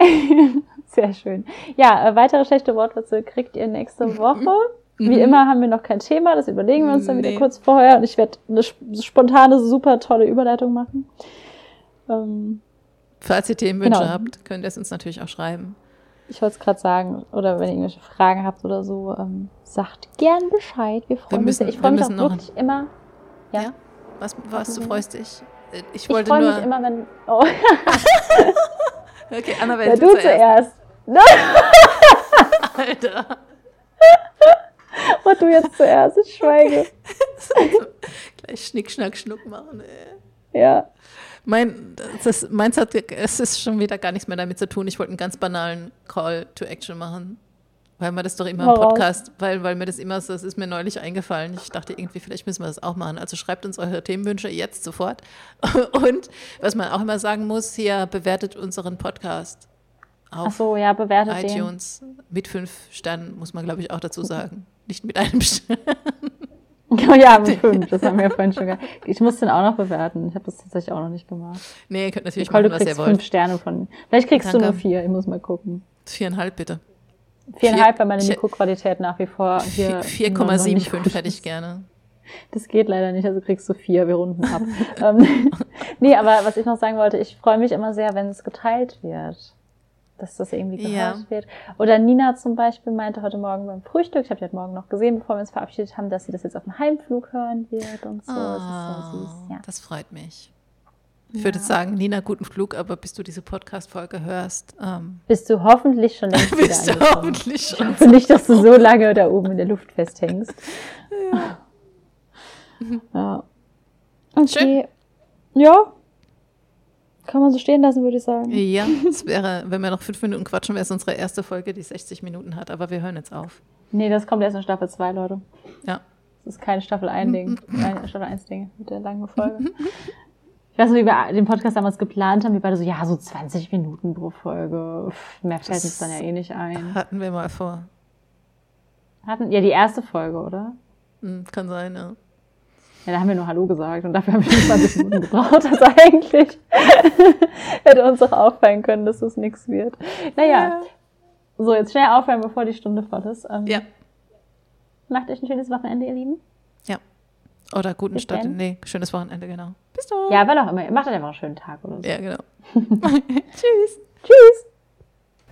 Ja. *laughs*
Sehr schön. Ja, äh, weitere schlechte Wortwitze kriegt ihr nächste Woche. Wie
Mhm.
immer haben wir noch kein Thema, das überlegen wir uns dann
Nee.
wieder kurz vorher und ich werde eine sp- spontane, super tolle Überleitung machen. Ähm,
Falls ihr Themenwünsche
Genau.
habt, könnt ihr es uns natürlich auch schreiben.
Ich wollte es gerade sagen, oder wenn ihr irgendwelche Fragen habt oder so, ähm, sagt gern Bescheid. Wir freuen
müssen-
uns. Ich
wir
freue mich auch
noch
wirklich immer. Ja.
Ja. Was, was du freust dich? Äh, Ich
Ich
wollte
freue
nur.
mich immer, wenn. Oh, *laughs*
Okay, Annabelle,
ja,
du,
du zuerst. *laughs*
Alter.
Und du jetzt zuerst. Ich schweige. *laughs*
Gleich Schnick, Schnack, Schnuck machen. Ey.
Ja.
Mein, das, meins hat, es ist schon wieder gar nichts mehr damit zu tun. Ich wollte einen ganz banalen Call to Action machen. Weil man das doch immer im. Podcast, weil, weil mir das immer so, das ist mir neulich eingefallen. Ich dachte irgendwie, vielleicht müssen wir das auch machen. Also schreibt uns eure Themenwünsche jetzt sofort. *laughs* Und was man auch immer sagen muss, hier bewertet unseren Podcast
Ach
auf
so, ja, bewertet den.
iTunes mit fünf Sternen, muss man glaube ich auch dazu sagen. Nicht mit einem *laughs* Stern. *laughs*
Ja, *laughs* mit fünf, das haben wir ja vorhin schon gesagt. Ich muss den auch noch bewerten. Ich habe das tatsächlich auch noch nicht gemacht.
Nee, ihr könnt natürlich
Nicole,
machen,
du
was ihr
kriegst
wollt.
fünf Sterne von. Vielleicht kriegst du
Danke.
nur vier, ich muss mal gucken.
Viereinhalb bitte.
Viereinhalb, weil meine
Vier-
Mikroqualität nach wie vor *laughs* hier.
Vier-
noch nicht
4,75
gut
hätte ich gerne.
Das geht leider nicht, also kriegst du vier, wir runden ab. ähm, nee, aber was ich noch sagen wollte, ich freue mich immer sehr, wenn es geteilt wird. Dass das irgendwie gehört
Ja.
wird. Oder Nina zum Beispiel meinte heute Morgen beim Frühstück, ich habe die heute Morgen noch gesehen, bevor wir uns verabschiedet haben, dass sie das jetzt auf dem Heimflug hören wird und so. das ist sehr süß, ja.
Ah, Das freut mich. Ich würde jetzt sagen, Nina, guten Flug, aber bis du diese Podcast-Folge hörst, ähm, *laughs*
Bist du hoffentlich schon längst *laughs*
bist du hoffentlich
Ich
schon.
hoffe nicht, dass du so lange da oben in der Luft festhängst. Ja. *laughs* Okay. Ja. Kann man so stehen lassen, würde ich sagen.
Ja, *laughs* es wäre, wenn wir noch fünf Minuten quatschen, wäre es unsere erste Folge, die 60 Minuten hat, aber wir hören jetzt auf.
Nee, das kommt erst in Staffel 2, Leute.
Ja.
Das ist kein Staffel 1 Ding. Nein, Staffel 1 Ding mit der langen Folge. *laughs* Ich weiß noch, wie wir den Podcast damals geplant haben, wir beide so, ja, so 20 Minuten pro Folge. Pff, Mehr fällt uns dann ja eh nicht ein.
Hatten wir mal vor.
Hatten, ja, die erste Folge, oder?
Hm, kann sein, ja.
Ja, da haben wir nur Hallo gesagt und dafür haben wir schon 20 Minuten gebraucht. Also eigentlich *laughs* hätte uns auch auffallen können, dass das nichts wird. Naja, so jetzt schnell aufhören, bevor die Stunde voll ist. Ähm,
Ja.
Macht euch ein schönes Wochenende, ihr Lieben.
Ja. Oder guten
Bis
Start.
dann.
Nee, schönes Wochenende, genau. Bis dann.
Ja, wann auch immer. Macht euch einfach einen schönen Tag oder so.
Ja, genau. *laughs* *laughs* Tschüss.
Tschüss.